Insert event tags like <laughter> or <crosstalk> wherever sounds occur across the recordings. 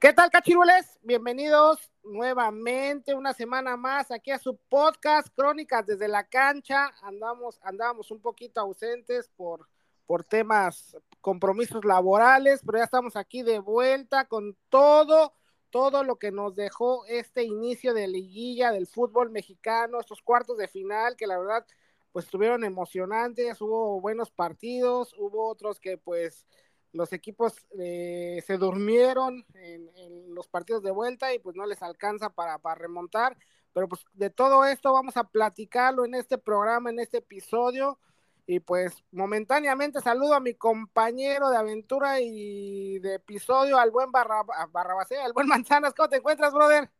¿Qué tal, cachirules? Bienvenidos nuevamente una semana más aquí a su podcast Crónicas desde la cancha. Andamos, andábamos un poquito ausentes por, por temas, compromisos laborales, pero ya estamos aquí de vuelta con todo, todo lo que nos dejó este inicio de liguilla del fútbol mexicano, estos cuartos de final que la verdad pues estuvieron emocionantes, hubo buenos partidos, hubo otros que pues los equipos eh, se durmieron en, los partidos de vuelta y pues no les alcanza para, para, remontar. Pero pues de todo esto vamos a platicarlo en este programa, en este episodio. Y pues momentáneamente saludo a mi compañero de aventura y de episodio, al buen Barra, Barrabasé, al buen Manzanas. ¿Cómo te encuentras, brother?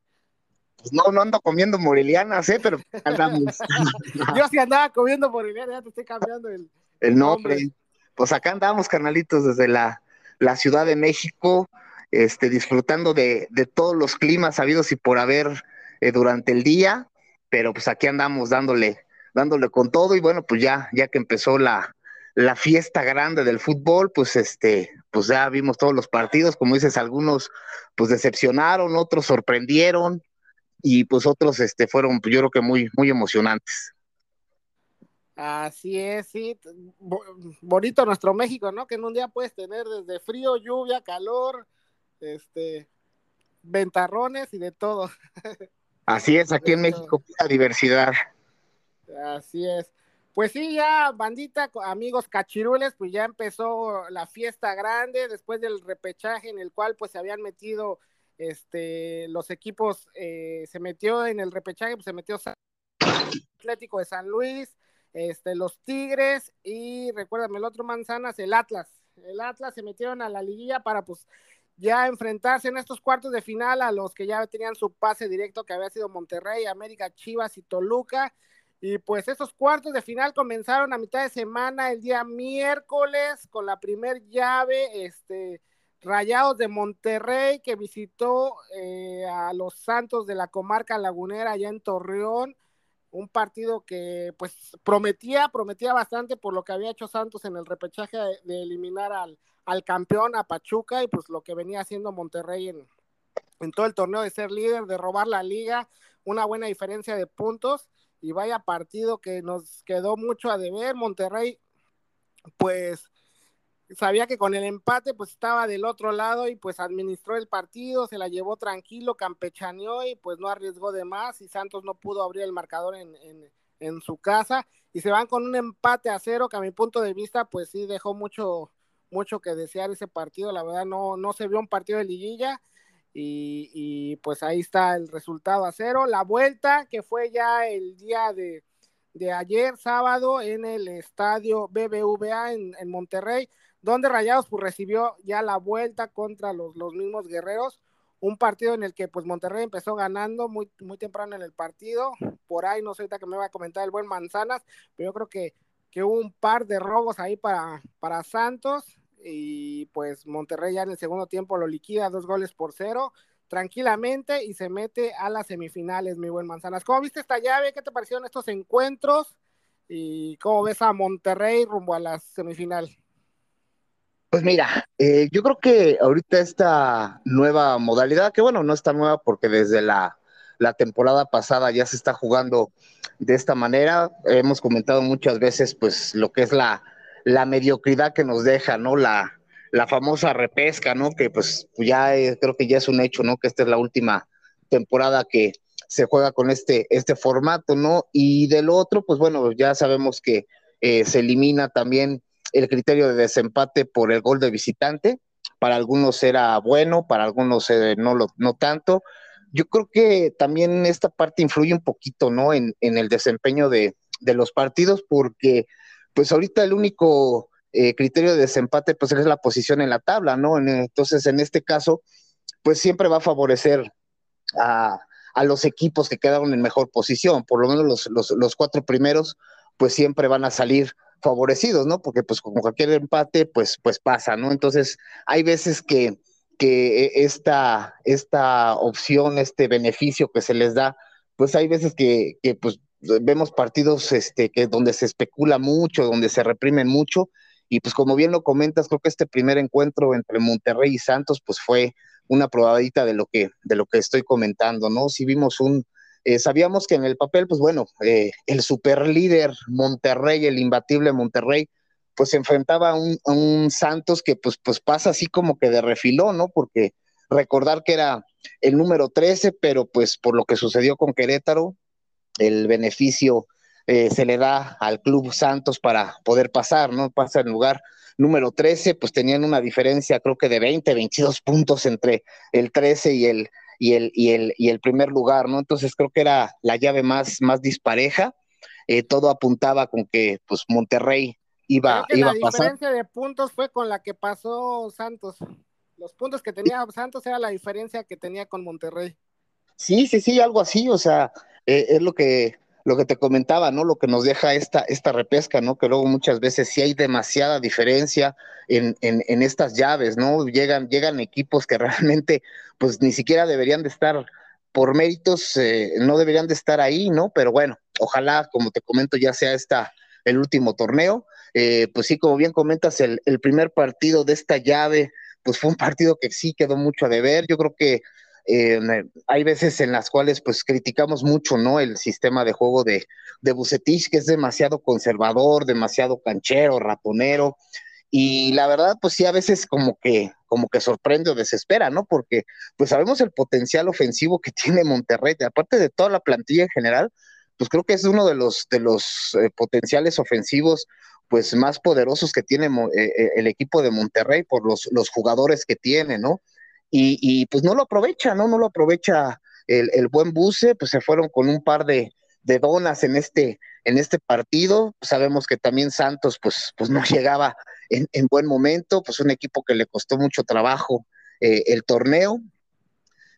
Pues no, no ando comiendo morelianas, ¿eh? Pero andamos. <laughs> Yo sí andaba comiendo morelianas, ya te estoy cambiando el, el nombre pues acá andamos, carnalitos, desde la, Ciudad de México, este, disfrutando de, todos los climas habidos y por haber eh, durante el día, pero pues aquí andamos dándole, dándole con todo, y bueno, pues ya, ya que empezó la, la fiesta grande del fútbol, pues este, pues ya vimos todos los partidos, como dices, algunos pues decepcionaron, otros sorprendieron, y pues otros este fueron, pues, yo creo que muy, muy emocionantes. Así es, sí. Bonito nuestro México, ¿no? Que en un día puedes tener desde frío, lluvia, calor, este, ventarrones y de todo. <laughs> Así es, aquí en México, la diversidad. Así es. Pues sí, ya, bandita, amigos cachirules, pues ya empezó la fiesta grande después del repechaje en el cual pues se habían metido este los equipos, eh, se metió en el repechaje, pues se metió Atlético de San Luis, este, los Tigres y recuérdame el otro Manzanas, el Atlas. El Atlas se metieron a la liguilla para pues ya enfrentarse en estos cuartos de final a los que ya tenían su pase directo que había sido Monterrey, América, Chivas y Toluca. Y pues esos cuartos de final comenzaron a mitad de semana, el día miércoles, con la primer llave, este, Rayados de Monterrey, que visitó eh, a los Santos de la comarca lagunera allá en Torreón un partido que pues prometía, prometía bastante por lo que había hecho Santos en el repechaje de, eliminar al, al, campeón, a Pachuca, y pues lo que venía haciendo Monterrey en, en todo el torneo de ser líder, de robar la liga, una buena diferencia de puntos, y vaya partido que nos quedó mucho a deber, Monterrey pues sabía que con el empate pues estaba del otro lado y pues administró el partido, se la llevó tranquilo, campechaneó y pues no arriesgó de más y Santos no pudo abrir el marcador en, en, su casa y se van con un empate a cero que a mi punto de vista pues sí dejó mucho, mucho que desear ese partido, la verdad no, no se vio un partido de liguilla y, y pues ahí está el resultado a cero, la vuelta que fue ya el día de, de ayer sábado en el estadio BBVA en, en Monterrey, donde Rayados pues recibió ya la vuelta contra los, los mismos guerreros, un partido en el que pues Monterrey empezó ganando muy, muy temprano en el partido, por ahí no sé ahorita que me va a comentar el buen Manzanas, pero yo creo que, que hubo un par de robos ahí para, para Santos y pues Monterrey ya en el segundo tiempo lo liquida dos goles por cero tranquilamente y se mete a las semifinales, mi buen Manzanas. ¿Cómo viste esta llave? ¿Qué te parecieron estos encuentros? ¿Y cómo ves a Monterrey rumbo a la semifinal? Pues mira, eh, yo creo que ahorita esta nueva modalidad, que bueno, no está nueva porque desde la, temporada pasada ya se está jugando de esta manera, hemos comentado muchas veces pues lo que es la, mediocridad que nos deja, ¿no? La, la famosa repesca, ¿no? Que pues ya creo que ya es un hecho, ¿no? Que esta es la última temporada que se juega con este, este formato, ¿no? Y del otro, pues bueno, ya sabemos que eh, se elimina también el criterio de desempate por el gol de visitante. Para algunos era bueno, para algunos eh, no, lo, no tanto. Yo creo que también esta parte influye un poquito, ¿no? En, el desempeño de, los partidos, porque pues ahorita el único eh, criterio de desempate pues es la posición en la tabla, ¿no? Entonces, en este caso, pues siempre va a favorecer a, los equipos que quedaron en mejor posición, por lo menos los, los, los cuatro primeros, pues siempre van a salir favorecidos, ¿no? Porque pues como cualquier empate, pues, pues pasa, ¿no? Entonces, hay veces que, que esta, esta opción, este beneficio que se les da, pues hay veces que, que pues vemos partidos este, que donde se especula mucho, donde se reprimen mucho, y pues como bien lo comentas, creo que este primer encuentro entre Monterrey y Santos, pues fue, una probadita de lo que, de lo que estoy comentando, ¿no? Si vimos un, eh, sabíamos que en el papel, pues bueno, eh, el superlíder Monterrey, el imbatible Monterrey, pues se enfrentaba a un, Santos que pues, pues pasa así como que de refilón, ¿no? Porque recordar que era el número 13, pero pues por lo que sucedió con Querétaro, el beneficio eh, se le da al Club Santos para poder pasar, ¿no? Pasa en lugar número 13, pues tenían una diferencia creo que de 20, 22 puntos entre el 13 y el, y el, y el, y el primer lugar, ¿no? Entonces creo que era la llave más, más dispareja. Eh, todo apuntaba con que pues Monterrey iba, iba a pasar. La diferencia de puntos fue con la que pasó Santos. Los puntos que tenía Santos era la diferencia que tenía con Monterrey. Sí, sí, sí, algo así, o sea, eh, es lo que lo que te comentaba, ¿no? Lo que nos deja esta, esta repesca, ¿no? Que luego muchas veces sí hay demasiada diferencia en, en, estas llaves, ¿no? Llegan, llegan equipos que <laughs> realmente, pues ni siquiera deberían de estar por méritos, eh, no deberían de estar ahí, ¿no? Pero bueno, ojalá, como te comento, ya sea esta el último torneo. Eh, pues sí, como bien comentas, el, el primer partido de esta llave, pues fue un partido que sí quedó mucho a deber. Yo creo que eh, hay veces en las cuales pues criticamos mucho, ¿no? El sistema de juego de, de Bucetich, que es demasiado conservador, demasiado canchero, ratonero, y la verdad, pues sí, a veces como que, como que sorprende o desespera, ¿no? Porque pues sabemos el potencial ofensivo que <laughs> tiene Monterrey, aparte de toda la plantilla en general, pues creo que es uno de los, de los eh, potenciales ofensivos pues más poderosos que tiene eh, el equipo de Monterrey por los, los jugadores que tiene, ¿no? Y, pues no lo aprovecha, ¿no? No lo aprovecha el, buen Buce, pues se fueron con un par de, donas en este, en este partido. Sabemos que también Santos, pues, pues no llegaba en, buen momento, pues un equipo que le costó mucho trabajo eh, el torneo.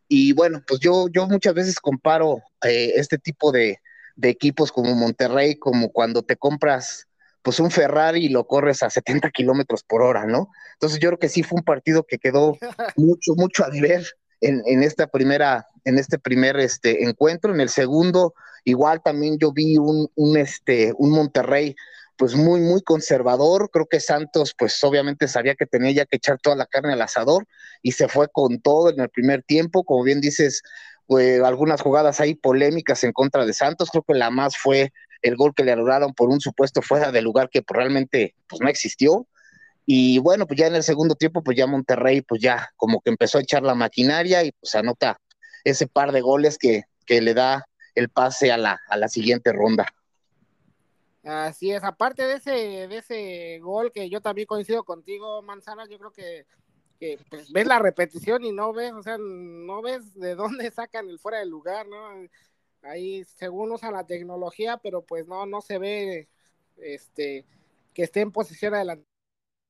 Y bueno, pues yo, yo muchas veces comparo eh, este tipo de, de, equipos como Monterrey, como cuando te compras pues un Ferrari y lo corres a 70 kilómetros por hora, ¿no? Entonces yo creo que sí fue un partido que quedó <laughs> mucho, mucho a deber en, en esta primera, en este primer este, encuentro. En el segundo, igual también yo vi un, un, este, un Monterrey pues muy, muy conservador. Creo que Santos, pues obviamente sabía que tenía ya que echar toda la carne al asador y se fue con todo en el primer tiempo. Como bien dices, pues, algunas jugadas ahí polémicas en contra de Santos. Creo que la más fue el gol que le anularon por un supuesto fuera de lugar que realmente pues, no existió. Y bueno, pues ya en el segundo tiempo, pues ya Monterrey, pues ya como que empezó a echar la maquinaria y pues anota ese par de goles que, que le da el pase a la, a la siguiente ronda. Así es, aparte de ese, de ese gol que yo también coincido contigo, Manzana, yo creo que, que pues, ves la repetición y no ves, o sea, no ves de dónde sacan el fuera de lugar, ¿no? Ahí según usan la tecnología, pero pues no, no se ve este que esté en posición adelante.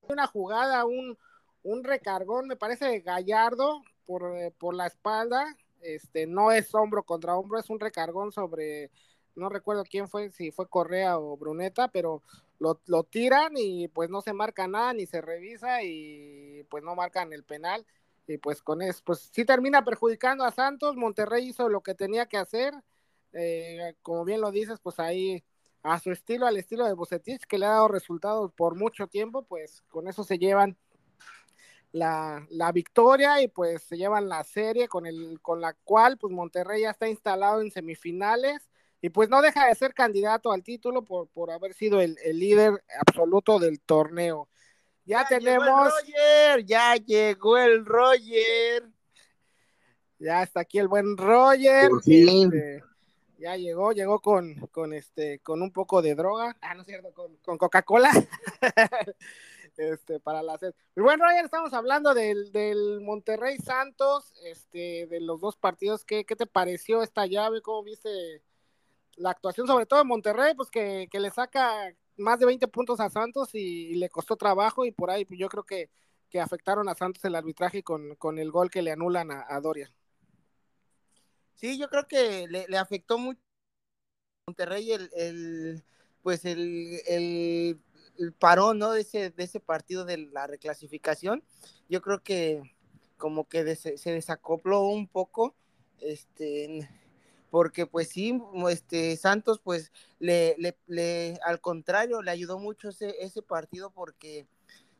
Una jugada, un, un recargón, me parece Gallardo por, eh, por la espalda, este no es hombro contra hombro, es un recargón sobre, no recuerdo quién fue, si fue Correa o Bruneta, pero lo, lo tiran y pues no se marca nada, ni se revisa y pues no marcan el penal y pues con eso, pues sí termina perjudicando a Santos, Monterrey hizo lo que tenía que hacer, eh, como bien lo dices, pues ahí a su estilo, al estilo de Bucetich, que le ha dado resultados por mucho tiempo, pues con eso se llevan la, la, victoria y pues se llevan la serie con, el, con la cual pues Monterrey ya está instalado en semifinales y pues no deja de ser candidato al título por, por haber sido el, el líder absoluto del torneo. Ya, tenemos... ya llegó el Roger. Ya está aquí el buen Roger. Este, ya llegó, llegó con, con este, con un poco de droga, ah, no es cierto, con, con Coca-Cola, <laughs> este, para la sed. Pero bueno, ayer estamos hablando del, del, Monterrey Santos, este, de los dos partidos, ¿qué, ¿qué, te pareció esta llave? ¿Cómo viste la actuación, sobre todo en Monterrey, pues que, que le saca más de 20 puntos a Santos y, le costó trabajo y por ahí pues, yo creo que, que afectaron a Santos el arbitraje con, con el gol que le anulan a, a Doria. Sí, yo creo que le, afectó mucho a Monterrey el, el pues el, el, parón ¿no? de, ese, de ese partido de la reclasificación. Yo creo que como que se desacopló un poco, este, porque pues sí, este, Santos pues le, le, le, al contrario, le ayudó mucho ese, ese partido porque,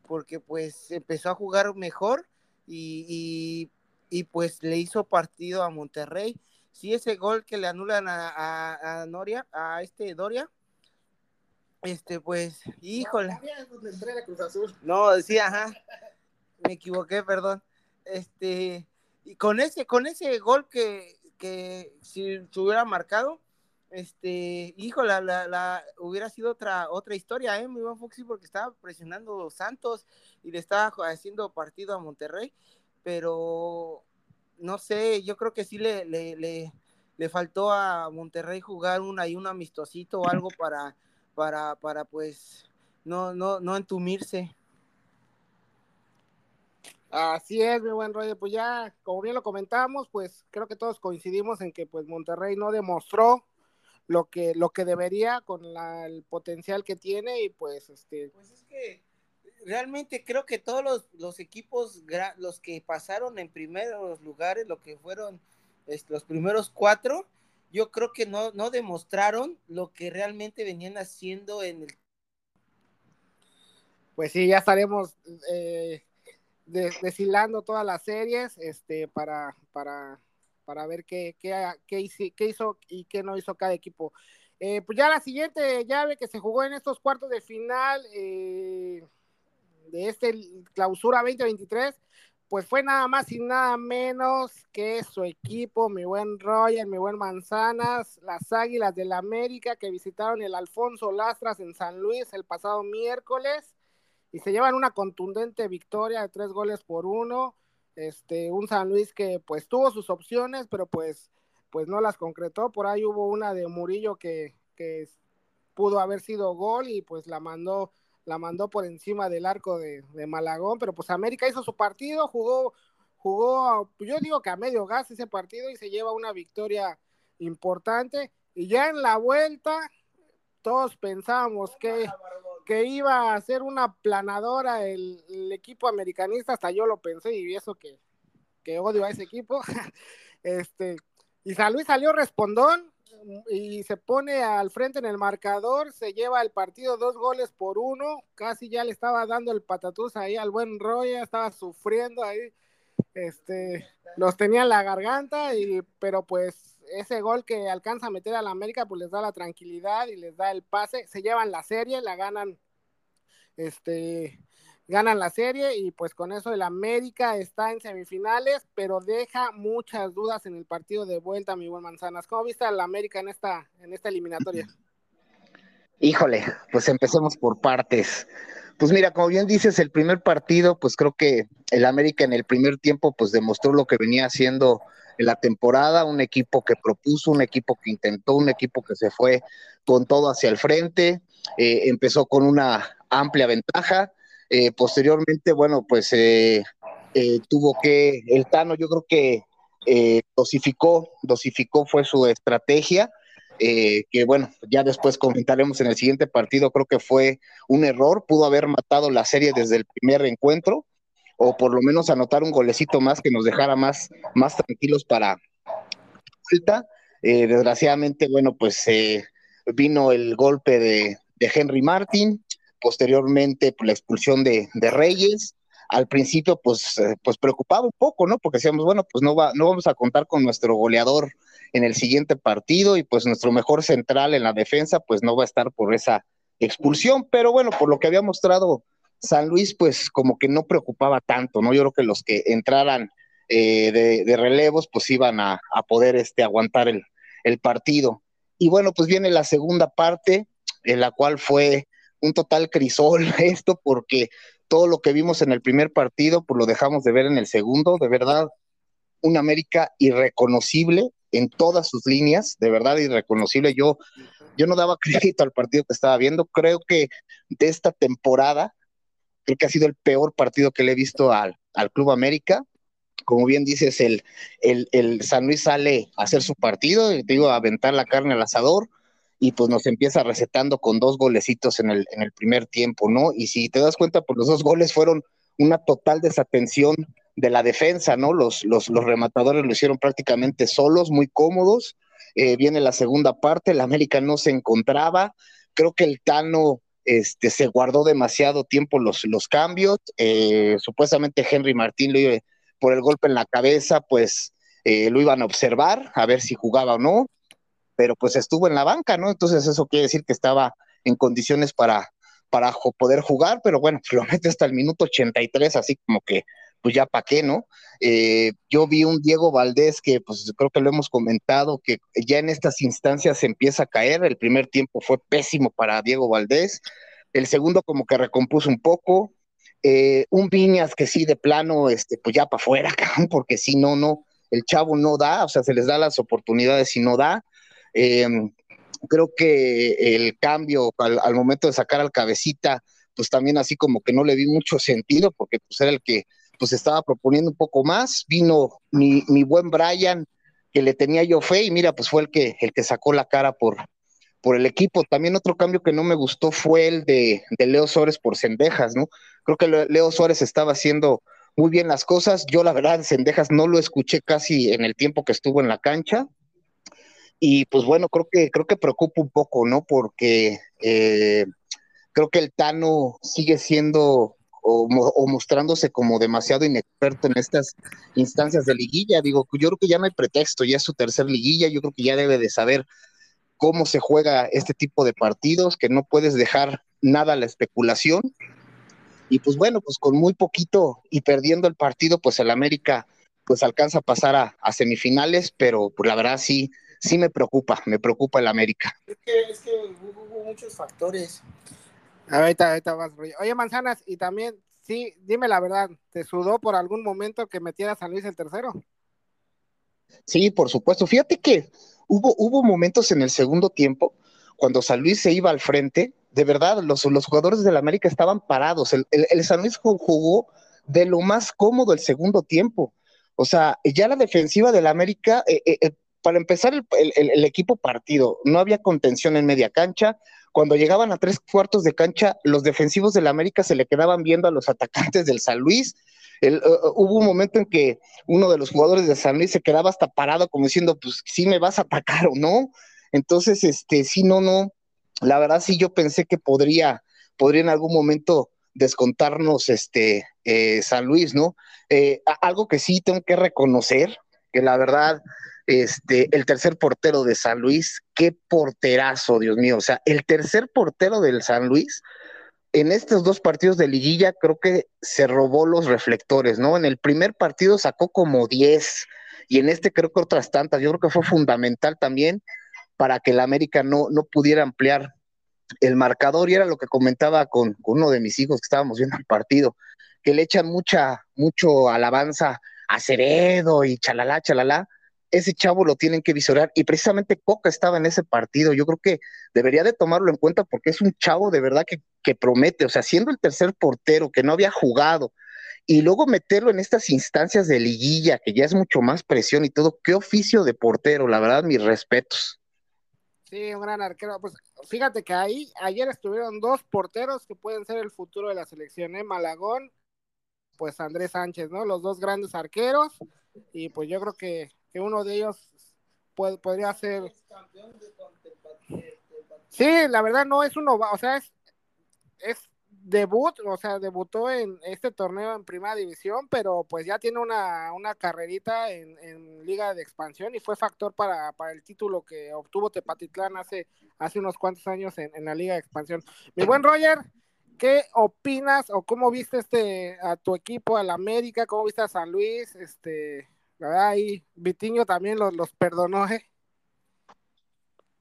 porque pues empezó a jugar mejor y, y pues le hizo partido a Monterrey. Si ese gol que le anulan a, a, Noria, a este Doria, este pues, híjole. No, decía, ajá, me equivoqué, perdón. Este, y con ese, con ese gol que, que si se hubiera marcado, este, hijo, la, la, hubiera sido otra, otra historia, ¿eh? Mi buen Foxy, porque estaba presionando Santos y le estaba haciendo partido a Monterrey, pero no sé, yo creo que sí le, le, le, le faltó a Monterrey jugar un, ahí un amistosito o algo para, para, para pues, no, no, no entumirse. Así es, mi buen Roger, pues ya, como bien lo comentamos, pues creo que todos coincidimos en que pues Monterrey no demostró lo que, lo que debería con el potencial que tiene y pues este... Pues es que realmente creo que todos los, los equipos, los que pasaron en primeros lugares, lo que fueron los primeros cuatro, yo creo que no, no demostraron lo que realmente venían haciendo en el... Pues sí, ya estaremos eh, deshilando todas las series este, para, para para ver qué, qué, qué, hizo, y qué no hizo cada equipo. Eh, pues ya la siguiente llave que se jugó en estos cuartos de final eh, de este clausura 2023, pues fue nada más y nada menos que su equipo, mi buen Roger, mi buen Manzanas, las Águilas del la América que visitaron el Alfonso Lastras en San Luis el pasado miércoles y se llevan una contundente victoria de tres goles por uno este, un San Luis que pues tuvo sus opciones, pero pues, pues no las concretó. Por ahí hubo una de Murillo que, que pudo haber sido gol y pues la mandó, la mandó por encima del arco de, de, Malagón, pero pues América hizo su partido, jugó, jugó, yo digo que a medio gas ese partido y se lleva una victoria importante. Y ya en la vuelta, todos pensábamos que que iba a ser una planadora el, equipo americanista, hasta yo lo pensé y eso que, que odio a ese equipo. <laughs> este, y San Luis salió respondón y se pone al frente en el marcador, se lleva el partido dos goles por uno, casi ya le estaba dando el patatús ahí al buen Roya, estaba sufriendo ahí, este, los tenía en la garganta, y, pero pues ese gol que alcanza a meter a la América, pues les da la tranquilidad y les da el pase, se llevan la serie, la ganan, este, ganan la serie y pues con eso el América está en semifinales, pero deja muchas dudas en el partido de vuelta, mi buen Manzanas. ¿Cómo viste al América en esta, en esta eliminatoria? Híjole, pues empecemos por partes. Pues mira, como bien dices, el primer partido, pues creo que el América en el primer tiempo, pues demostró lo que venía haciendo en la temporada, un equipo que propuso, un equipo que intentó, un equipo que se fue con todo hacia el frente, eh, empezó con una amplia ventaja, eh, posteriormente, bueno, pues eh, tuvo que, el Tano yo creo que dosificó, dosificó fue su estrategia, que bueno, ya después comentaremos en el siguiente partido, creo que fue un error, pudo haber matado la serie desde el primer encuentro, o por lo menos anotar un golecito más que nos dejara más, más tranquilos para vuelta. Eh, desgraciadamente, bueno, pues eh, vino el golpe de, Henry Martin, posteriormente pues, la expulsión de, Reyes. Al principio, pues, eh, pues preocupaba un poco, ¿no? Porque decíamos, bueno, pues no, va, no vamos a contar con nuestro goleador en el siguiente partido y pues nuestro mejor central en la defensa, pues no va a estar por esa expulsión, pero bueno, por lo que había mostrado San Luis pues como que no preocupaba tanto, ¿no? Yo creo que los que entraran eh, de, relevos pues iban a, poder este, aguantar el, partido. Y bueno, pues viene la segunda parte, en la cual fue un total crisol <laughs> esto, porque todo lo que vimos en el primer partido, pues lo dejamos de ver en el segundo, de verdad, un América irreconocible en todas sus líneas, de verdad irreconocible. Yo, yo no daba <laughs> crédito al partido que estaba viendo, creo que de esta temporada creo que ha sido el peor partido que le he visto al, Club América. Como bien dices, el, el, San Luis sale a hacer su partido, te digo, a aventar la carne al asador, y pues nos empieza recetando con dos golecitos en el, en el primer tiempo, ¿no? Y si te das cuenta, pues los dos goles fueron una total desatención de la defensa, ¿no? Los, los, los rematadores lo hicieron prácticamente solos, muy cómodos. Eh, viene la segunda parte, el América no se encontraba. Creo que el Tano este, se guardó demasiado tiempo los, los cambios. Eh, supuestamente Henry Martín por el golpe en la cabeza, pues eh, lo iban a observar, a ver si jugaba o no, pero pues estuvo en la banca, ¿no? Entonces eso quiere decir que estaba en condiciones para, para poder jugar, pero bueno, <laughs> lo mete hasta el minuto 83, así como que pues ya para qué, ¿no? Eh, yo vi un Diego Valdés que, pues creo que lo hemos comentado, que ya en estas instancias se empieza a caer. El primer tiempo fue pésimo para Diego Valdés. El segundo, como que recompuso un poco. Eh, un Viñas que sí, de plano, este, pues ya para afuera, <laughs> porque si no, no, el chavo no da, o sea, se les da las oportunidades y no da. Em, creo que el cambio al, momento de sacar al cabecita, pues también así como que no le vi mucho sentido, porque pues era el que pues estaba proponiendo un poco más. Vino mi, mi buen Brian, que le tenía yo fe, y mira, pues fue el que, el que sacó la cara por, por el equipo. También otro cambio que no me gustó fue el de, de Leo Suárez por Cendejas, ¿no? Creo que Leo Suárez estaba haciendo muy bien las cosas. Yo, la verdad, Cendejas no lo escuché casi en el tiempo que estuvo en la cancha. Y pues bueno, creo que, creo que preocupa un poco, ¿no? Porque eh, creo que el Tano sigue siendo o, mostrándose como demasiado inexperto en estas instancias de liguilla. Digo, yo creo que ya no hay pretexto, ya es su tercer liguilla, yo creo que ya debe de saber cómo se juega este tipo de partidos, que no puedes dejar nada a la especulación. Y pues bueno, pues con muy poquito y perdiendo el partido, pues el América pues alcanza a pasar a, semifinales, pero pues la verdad sí, sí me preocupa, me preocupa el América. Es que, es que hubo muchos factores. Ahorita, ahorita vas, Oye, Manzanas, y también, sí, dime la verdad, ¿te sudó por algún momento que metiera San Luis el tercero? Sí, por supuesto. Fíjate que hubo, hubo momentos en el segundo tiempo cuando San Luis se iba al frente, de verdad, los, los jugadores del América estaban parados. El, el, San Luis jugó de lo más cómodo el segundo tiempo. O sea, ya la defensiva del América, eh, eh, eh, para empezar el, equipo partido, no había contención en media cancha, cuando llegaban a tres cuartos de cancha, los defensivos del América se le quedaban viendo a los atacantes del San Luis. Uh, uh, hubo un momento en que uno de los jugadores de San Luis se quedaba hasta parado como diciendo, pues sí me vas a atacar o no. Entonces, este, sí, no, no. La verdad sí yo pensé que podría, podría en algún momento descontarnos este eh, San Luis, ¿no? Eh, algo que sí tengo que reconocer, que la verdad este, el tercer portero de San Luis, qué porterazo, Dios mío. O sea, el tercer portero del San Luis, en estos dos partidos de liguilla, creo que se robó los reflectores, ¿no? En el primer partido sacó como 10 y en este creo que otras tantas. Yo creo que fue fundamental también para que el América no, no pudiera ampliar el marcador y era lo que comentaba con, con uno de mis hijos que estábamos viendo el partido, que le echan mucha, mucho alabanza a Ceredo y chalala, chalala, ese chavo lo tienen que visorar y precisamente Coca estaba en ese partido. Yo creo que debería de tomarlo en cuenta porque es un chavo de verdad que, promete, o sea, siendo el tercer portero que no había jugado y luego meterlo en estas instancias de liguilla que ya es mucho más presión y todo, qué oficio de portero, la verdad, mis respetos. Sí, un gran arquero. Pues fíjate que ahí ayer estuvieron dos porteros que pueden ser el futuro de la selección, ¿eh? Malagón, pues Andrés Sánchez, ¿no? Los dos grandes arqueros. Y pues yo creo que que uno de ellos puede, podría ser. Sí, la verdad no es uno, o sea, es, es debut, o sea, debutó en este torneo en primera división, pero pues ya tiene una, una carrerita en, en, liga de expansión y fue factor para, para, el título que obtuvo Tepatitlán hace, hace unos cuantos años en, en, la liga de expansión. Mi buen Roger, ¿qué opinas o cómo viste este a tu equipo, al América, cómo viste a San Luis, este, verdad ahí Vitiño también los, los perdonó, ¿eh?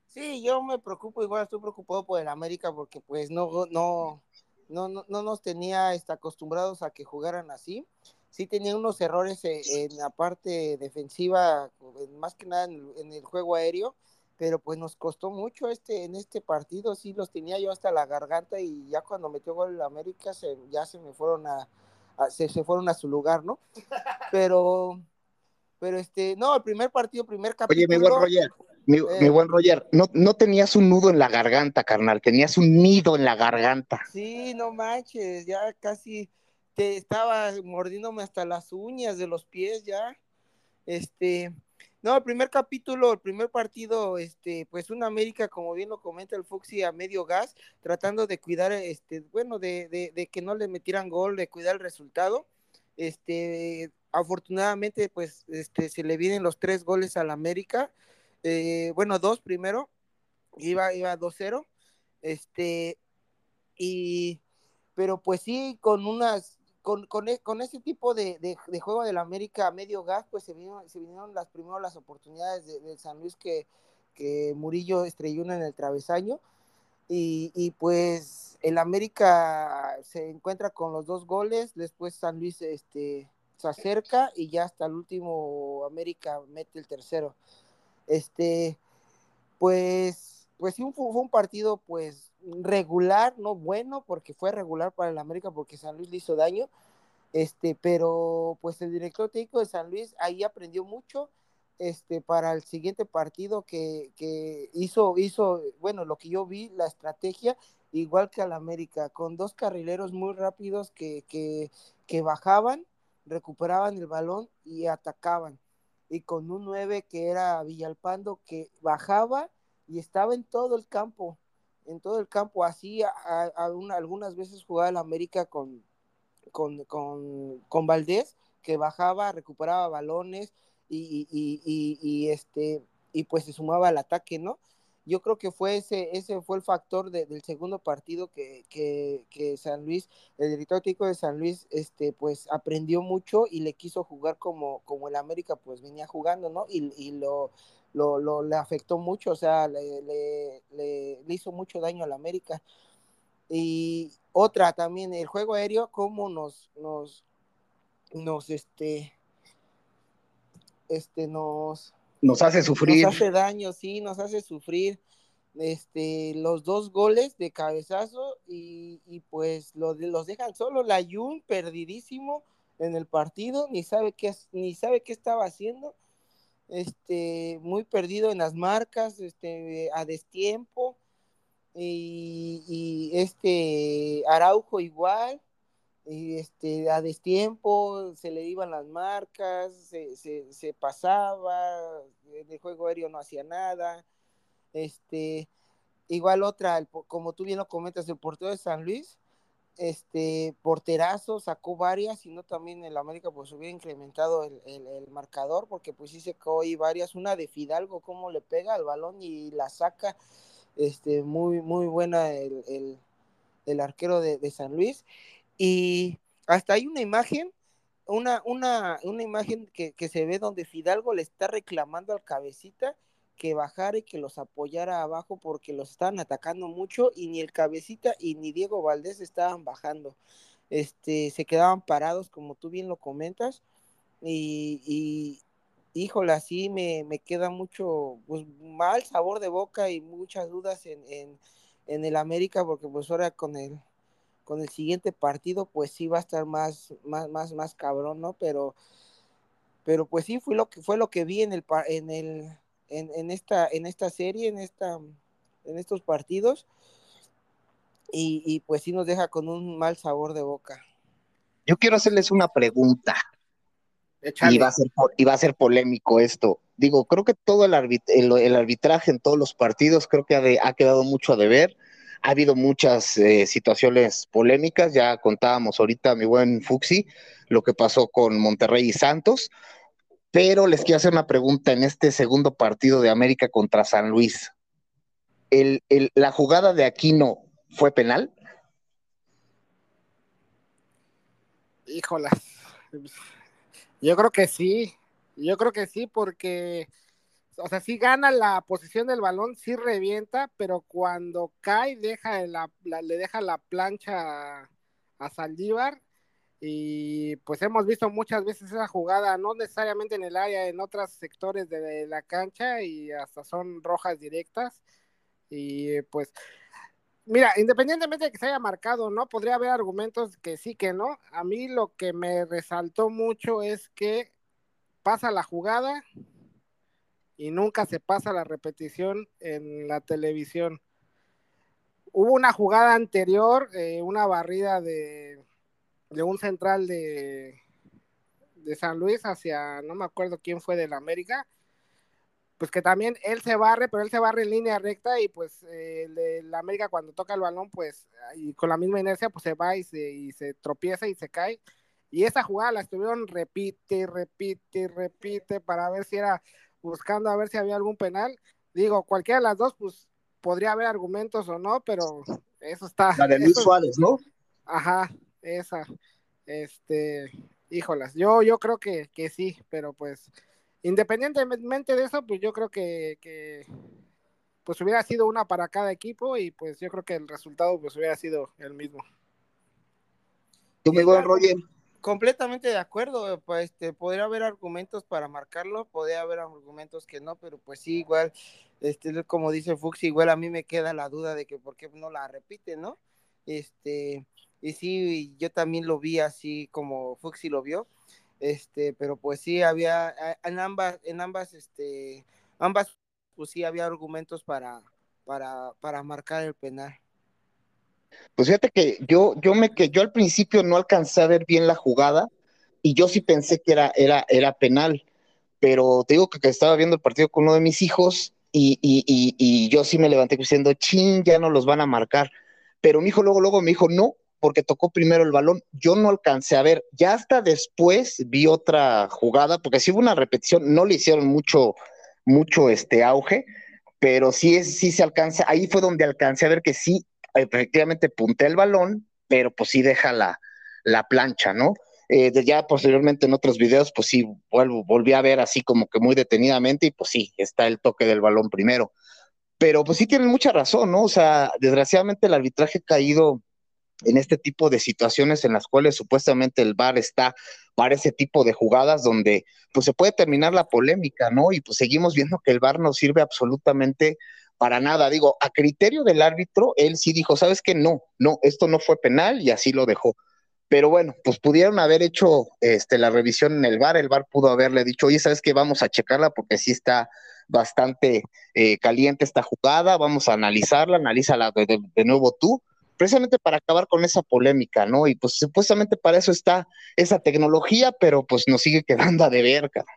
Sí, yo me preocupo, igual estoy preocupado por el América porque pues no, no, no, no, no nos tenía está, acostumbrados a que jugaran así. Sí tenía unos errores en, en la parte defensiva, más que nada en, en, el juego aéreo, pero pues nos costó mucho este en este partido, sí los tenía yo hasta la garganta y ya cuando metió gol el América se, ya se me fueron a, a se, se fueron a su lugar, ¿no? Pero pero este, no, el primer partido, primer capítulo. Oye, mi buen Roger, mi, eh, buen Roger, no, no tenías un nudo en la garganta, carnal, tenías un nido en la garganta. Sí, no manches, ya casi te estaba mordiéndome hasta las uñas de los pies ya. Este, no, el primer capítulo, el primer partido, este, pues una América, como bien lo comenta el Foxy, a medio gas, tratando de cuidar, este, bueno, de, de, de que no le metieran gol, de cuidar el resultado este, afortunadamente, pues, este, se le vienen los tres goles al América. Eh, bueno, dos primero, iba, iba 2-0. Este, y, pero pues sí, con unas, con, con, e, con ese tipo de, de, juego del América a medio gas, pues se vinieron, se vinieron las primero las oportunidades del San Luis que, que Murillo estrelló en el travesaño. Y, y, pues el América se encuentra con los dos goles, después San Luis este, se acerca y ya hasta el último América mete el tercero. Este, pues, pues sí, fue un partido pues regular, no bueno, porque fue regular para el América porque San Luis le hizo daño, este, pero pues el director técnico de San Luis ahí aprendió mucho, este, para el siguiente partido que, que hizo, hizo, bueno, lo que yo vi, la estrategia, igual que al América, con dos carrileros muy rápidos que, que bajaban, recuperaban el balón y atacaban y con un 9 que era Villalpando que bajaba y estaba en todo el campo, en todo el campo, así a, algunas veces jugaba el América con, con, con, con, Valdés, que bajaba, recuperaba balones y, y, y, y, este y pues se sumaba al ataque, ¿no? Yo creo que fue ese, ese fue el factor del segundo partido que, que, San Luis, el director técnico de San Luis, este, pues aprendió mucho y le quiso jugar como, como el América pues venía jugando, ¿no? Y, y lo, lo, lo, le afectó mucho, o sea, le, le, le, hizo mucho daño al América. Y otra también, el juego aéreo, cómo nos, nos, nos, este, este, nos, nos hace sufrir. Nos hace daño, sí, nos hace sufrir. Este, los dos goles de cabezazo y, y pues lo, los dejan solo. La Jun perdidísimo en el partido, ni sabe qué, ni sabe qué estaba haciendo. Este, muy perdido en las marcas, este, a destiempo. Y, y este Araujo igual este, a destiempo se le iban las marcas, se, se, pasaba, en el juego aéreo no hacía nada. Este, igual otra, como tú bien lo comentas, el portero de San Luis, este, porterazo, sacó varias, y no también el América pues hubiera incrementado el, el, marcador, porque pues sí sacó ahí varias, una de Fidalgo, cómo le pega al balón y la saca, este, muy, muy buena el, el, el arquero de, de San Luis. Y hasta hay una imagen, una, una, una imagen que, se ve donde Fidalgo le está reclamando al cabecita que bajara y que los apoyara abajo porque los estaban atacando mucho y ni el cabecita y ni Diego Valdés estaban bajando. Este, se quedaban parados, como tú bien lo comentas, y, y híjole, así me, me, queda mucho pues, mal sabor de boca y muchas dudas en, en, en el América, porque pues ahora con el, con el siguiente partido, pues sí va a estar más, más, más, más cabrón, ¿no? Pero, pero pues sí fue lo que fue lo que vi en el en el en, esta en esta serie, en esta en estos partidos. Y, pues sí nos deja con un mal sabor de boca. Yo quiero hacerles una pregunta. Y va, a ser, y va a ser polémico esto. Digo, creo que todo el, el, arbitraje en todos los partidos creo que ha, ha quedado mucho a deber ha habido muchas eh, situaciones polémicas, ya contábamos ahorita, mi buen Fuxi, lo que pasó con Monterrey y Santos, pero les quiero hacer una pregunta en este segundo partido de América contra San Luis. ¿El, la jugada de Aquino fue penal? Híjola. Yo creo que sí. Yo creo que sí, porque o sea, sí gana la posición del balón, sí revienta, pero cuando cae deja la, le deja la plancha a, Saldívar y pues hemos visto muchas veces esa jugada, no necesariamente en el área, en otros sectores de la cancha y hasta son rojas directas y pues mira, independientemente de que se haya marcado, ¿no? Podría haber argumentos que sí, que no. A mí lo que me resaltó mucho es que pasa la jugada, y nunca se pasa la repetición en la televisión. Hubo una jugada anterior, eh, una barrida de, un central de, San Luis hacia, no me acuerdo quién fue de la América, pues que también él se barre, pero él se barre en línea recta y pues eh, la América cuando toca el balón, pues y con la misma inercia, pues se va y se, y se tropieza y se cae. y esa jugada la estuvieron repite, repite, repite para ver si era buscando a ver si había algún penal. Digo, cualquiera de las dos, pues podría haber argumentos o no, pero eso está. La de Luis Suárez, ¿no? Ajá, esa. Este, híjolas, yo, yo creo que, que sí, pero pues independientemente de eso, pues yo creo que, que, pues hubiera sido una para cada equipo y pues yo creo que el resultado pues hubiera sido el mismo. ¿Tú me Roger? Completamente de acuerdo, pues este, podría haber argumentos para marcarlo, podría haber argumentos que no, pero pues sí, igual, este, como dice Fuxi, igual a mí me queda la duda de que por qué no la repite, ¿no? Este, y sí, yo también lo vi así como Fuxi lo vio, este, pero pues sí había, en ambas, en ambas, este, ambas, pues sí había argumentos para, para, para marcar el penal. Pues fíjate que yo, yo me que yo al principio no alcancé a ver bien la jugada y yo sí pensé que era, era, era penal, pero te digo que, estaba viendo el partido con uno de mis hijos y, y, y, yo sí me levanté diciendo, chin, ya no los van a marcar. Pero mi hijo luego, luego me dijo, no, porque tocó primero el balón. Yo no alcancé a ver, ya hasta después vi otra jugada, porque sí hubo una repetición, no le hicieron mucho, mucho este auge, pero sí, es, sí se alcanza, ahí fue donde alcancé a ver que sí efectivamente puntea el balón, pero pues sí deja la, la plancha, ¿no? Eh, ya posteriormente en otros videos, pues sí, vuelvo, volví a ver así como que muy detenidamente y pues sí, está el toque del balón primero. Pero pues sí tienen mucha razón, ¿no? O sea, desgraciadamente el arbitraje ha caído en este tipo de situaciones en las cuales supuestamente el VAR está para ese tipo de jugadas donde pues se puede terminar la polémica, ¿no? Y pues seguimos viendo que el VAR no sirve absolutamente para nada. Digo, a criterio del árbitro, él sí dijo, ¿sabes qué? No, no, esto no fue penal y así lo dejó. Pero bueno, pues pudieron haber hecho este, la revisión en el bar, el bar pudo haberle dicho, oye, ¿sabes qué? Vamos a checarla porque sí está bastante eh, caliente esta jugada, vamos a analizarla, analízala de, de, nuevo tú, precisamente para acabar con esa polémica, ¿no? Y pues supuestamente para eso está esa tecnología, pero pues nos sigue <laughs> quedando a deber, cara.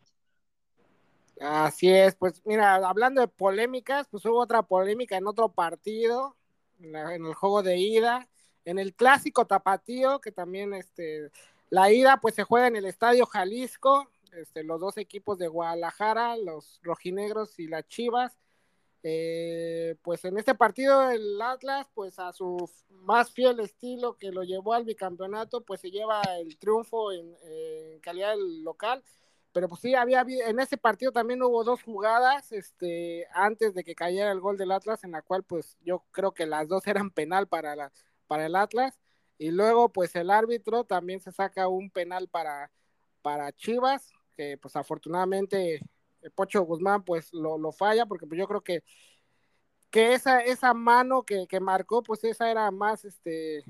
Así es, pues mira, hablando de polémicas, pues hubo otra polémica en otro partido, en, el juego de ida, en el clásico tapatío, que también este, la ida pues se juega en el Estadio Jalisco, este, los dos equipos de Guadalajara, los rojinegros y las Chivas. Eh, pues en este partido el Atlas, pues a su más fiel estilo que lo llevó al bicampeonato, pues se lleva el triunfo en, en calidad local pero pues sí, había, en ese partido también hubo dos jugadas, este, antes de que cayera el gol del Atlas, en la cual pues yo creo que las dos eran penal para, la, para el Atlas, y luego pues el árbitro también se saca un penal para, para Chivas, que pues afortunadamente Pocho Guzmán pues lo, lo falla, porque pues yo creo que que esa, esa mano que, que marcó, pues esa era más, este,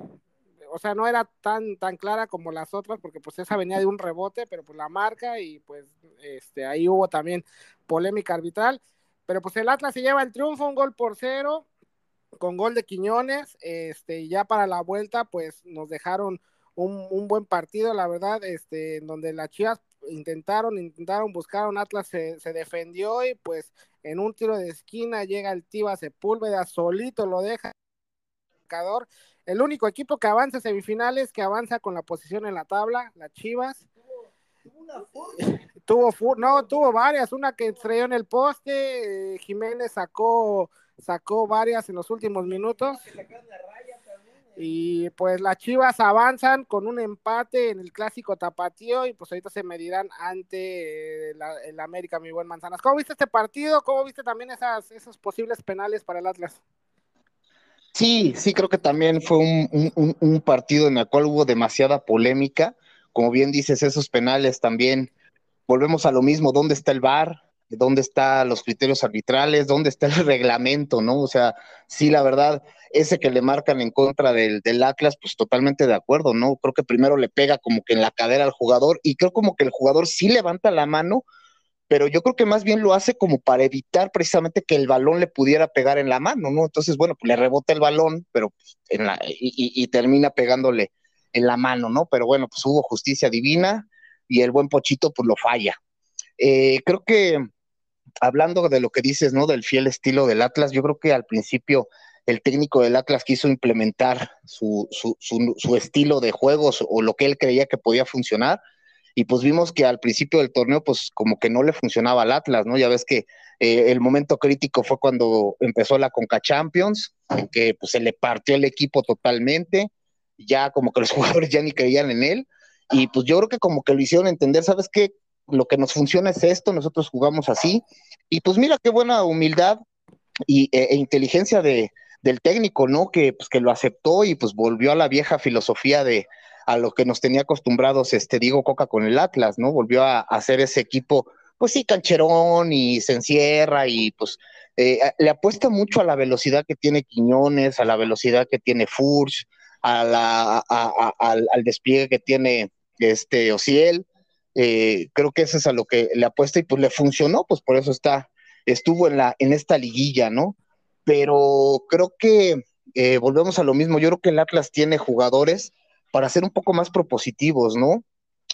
o sea, no era tan, tan clara como las otras, porque pues esa venía de un rebote, pero pues la marca y pues este, ahí hubo también polémica arbitral, pero pues el Atlas se lleva el triunfo, un gol por cero, con gol de Quiñones, este, y ya para la vuelta pues nos dejaron un, un buen partido, la verdad, este, donde las Chivas intentaron, intentaron, buscaron, Atlas se, se defendió y pues en un tiro de esquina llega el Tiva Sepúlveda, solito lo deja el único equipo que avanza a semifinales, que avanza con la posición en la tabla, las Chivas. Tuvo, no, tuvo varias, una que estrelló en el poste, eh, Jiménez sacó, sacó varias en los últimos minutos. Y pues las Chivas avanzan con un empate en el clásico tapatío y pues ahorita se medirán ante eh, el América, mi buen Manzanas. ¿Cómo viste este partido? ¿Cómo viste también esas, esos posibles penales para el Atlas? Sí, sí, creo que también fue un, partido en el cual hubo demasiada polémica. Como bien dices, esos penales también, volvemos a lo mismo, ¿dónde está el VAR? ¿Dónde están los criterios arbitrales? ¿Dónde está el <laughs> reglamento? ¿No? O sea, sí, la verdad, ese que le marcan en contra del, del Atlas, pues totalmente de acuerdo, ¿no? Creo que primero le pega como que en la cadera al jugador y creo como que el jugador sí levanta la mano, pero yo creo que más bien lo hace como para evitar precisamente que el balón le pudiera pegar en la mano, ¿no? Entonces, bueno, pues le rebota el balón, pero en la, y, termina pegándole en la mano, ¿no? Pero bueno, pues hubo justicia divina y el buen Pochito pues lo falla. Eh, creo que hablando de lo que dices, ¿no? Del fiel estilo del Atlas, yo creo que al principio el técnico del Atlas quiso implementar su, su, su, estilo de juegos o lo que él creía que podía funcionar. Y pues vimos que al principio del torneo, pues como que no le funcionaba al Atlas, ¿no? Ya ves que eh, el momento crítico fue cuando empezó la Conca Champions, que pues se le partió el equipo totalmente, ya como que los <laughs> jugadores ya ni creían en él. Y pues yo creo que como que lo hicieron entender, ¿sabes qué? Lo que nos funciona es esto, nosotros jugamos así. Y pues mira qué buena humildad y, e, e inteligencia de, del técnico, ¿no? Que, pues, que lo aceptó y pues volvió a la vieja filosofía de a lo que nos tenía acostumbrados este Diego Coca con el Atlas, ¿no? Volvió a, hacer ese equipo, pues sí, cancherón y se encierra y pues eh, le apuesta mucho a la velocidad que tiene Quiñones, a la velocidad que tiene Furch, al, despliegue que tiene este Ociel. Eh, creo que eso es a lo que le apuesta y pues le funcionó, pues por eso está, estuvo en la, en esta liguilla, ¿no? pero creo que eh, volvemos a lo mismo. Yo creo que el Atlas tiene jugadores para ser un poco más propositivos, ¿no?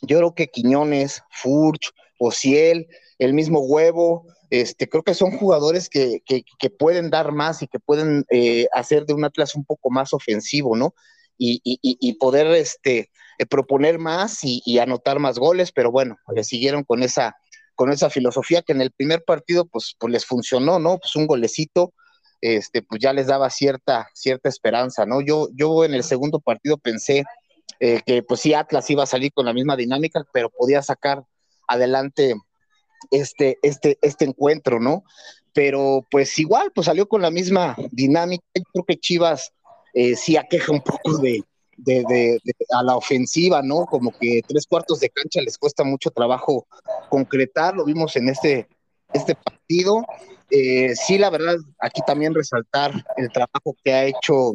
Yo creo que Quiñones, Furch, Ociel, el mismo Huevo, este, creo que son jugadores que, pueden dar más y que pueden eh, hacer de un Atlas un poco más ofensivo, ¿no? Y, poder este, eh, proponer más y, anotar más goles, pero bueno, le siguieron con esa, con esa filosofía que en el primer partido pues, pues les funcionó, ¿no? Pues un golecito, este, pues ya les daba cierta, cierta esperanza, ¿no? Yo, yo en el segundo partido pensé eh, que pues sí, Atlas iba a salir con la misma dinámica, pero podía sacar adelante este, este, este encuentro, ¿no? Pero pues igual, pues salió con la misma dinámica. Yo creo que Chivas eh, sí aqueja un poco de, de, a la ofensiva, ¿no? Como que tres cuartos de cancha les cuesta mucho trabajo concretar, lo vimos en este, este partido. Eh, sí, la verdad, aquí también resaltar el trabajo que ha hecho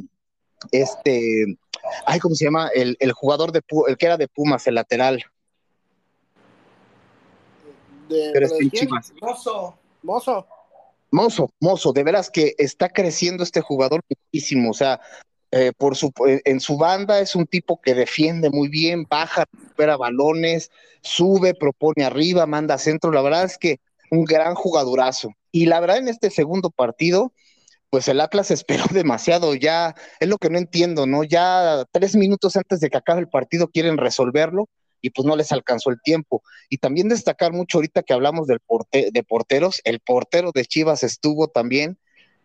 este, ay, ¿cómo se llama? El, jugador de el que era de Pumas, el lateral. De, Mozo. Mozo. Mozo, Mozo, de veras que está creciendo este jugador muchísimo, o sea, eh, por su, en su banda es un tipo que defiende muy bien, baja, recupera balones, sube, propone arriba, manda centro, la verdad es que un gran jugadorazo. Y la verdad, en este segundo partido, pues el Atlas <laughs> esperó demasiado, ya es lo que no entiendo, ¿no? Ya tres minutos antes de que acabe el partido quieren resolverlo y pues no les alcanzó el tiempo. Y también destacar mucho ahorita que hablamos del de porteros, el portero de Chivas estuvo también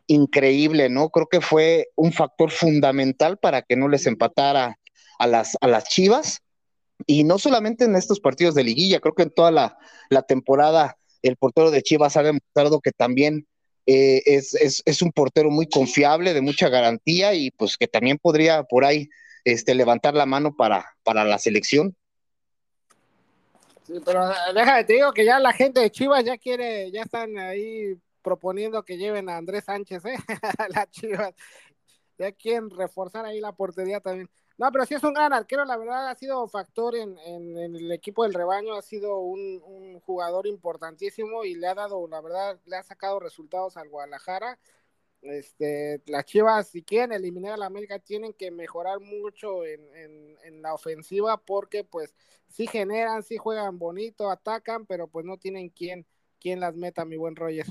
increíble, ¿no? Creo que fue un factor fundamental para que no les empatara a las, a las Chivas. Y no solamente en estos partidos de liguilla, creo que en toda la, la temporada el portero de Chivas ha demostrado que también eh, es, un portero muy confiable, de mucha garantía y pues que también podría por ahí este, levantar la mano para, para la selección. Sí, pero déjame, te digo que ya la gente de Chivas ya quiere, ya están ahí proponiendo que lleven a Andrés Sánchez, ¿eh? <laughs> la Chivas. Ya quieren reforzar ahí la portería también. No, pero sí es un gran arquero, la verdad ha sido factor en, el equipo del rebaño, ha sido un, jugador importantísimo y le ha dado, la verdad, le ha sacado resultados al Guadalajara. Este, las Chivas, si quieren eliminar a la América, tienen que mejorar mucho en, en, la ofensiva porque pues sí generan, sí juegan bonito, atacan, pero pues no tienen quien, quien las meta, mi buen Roger.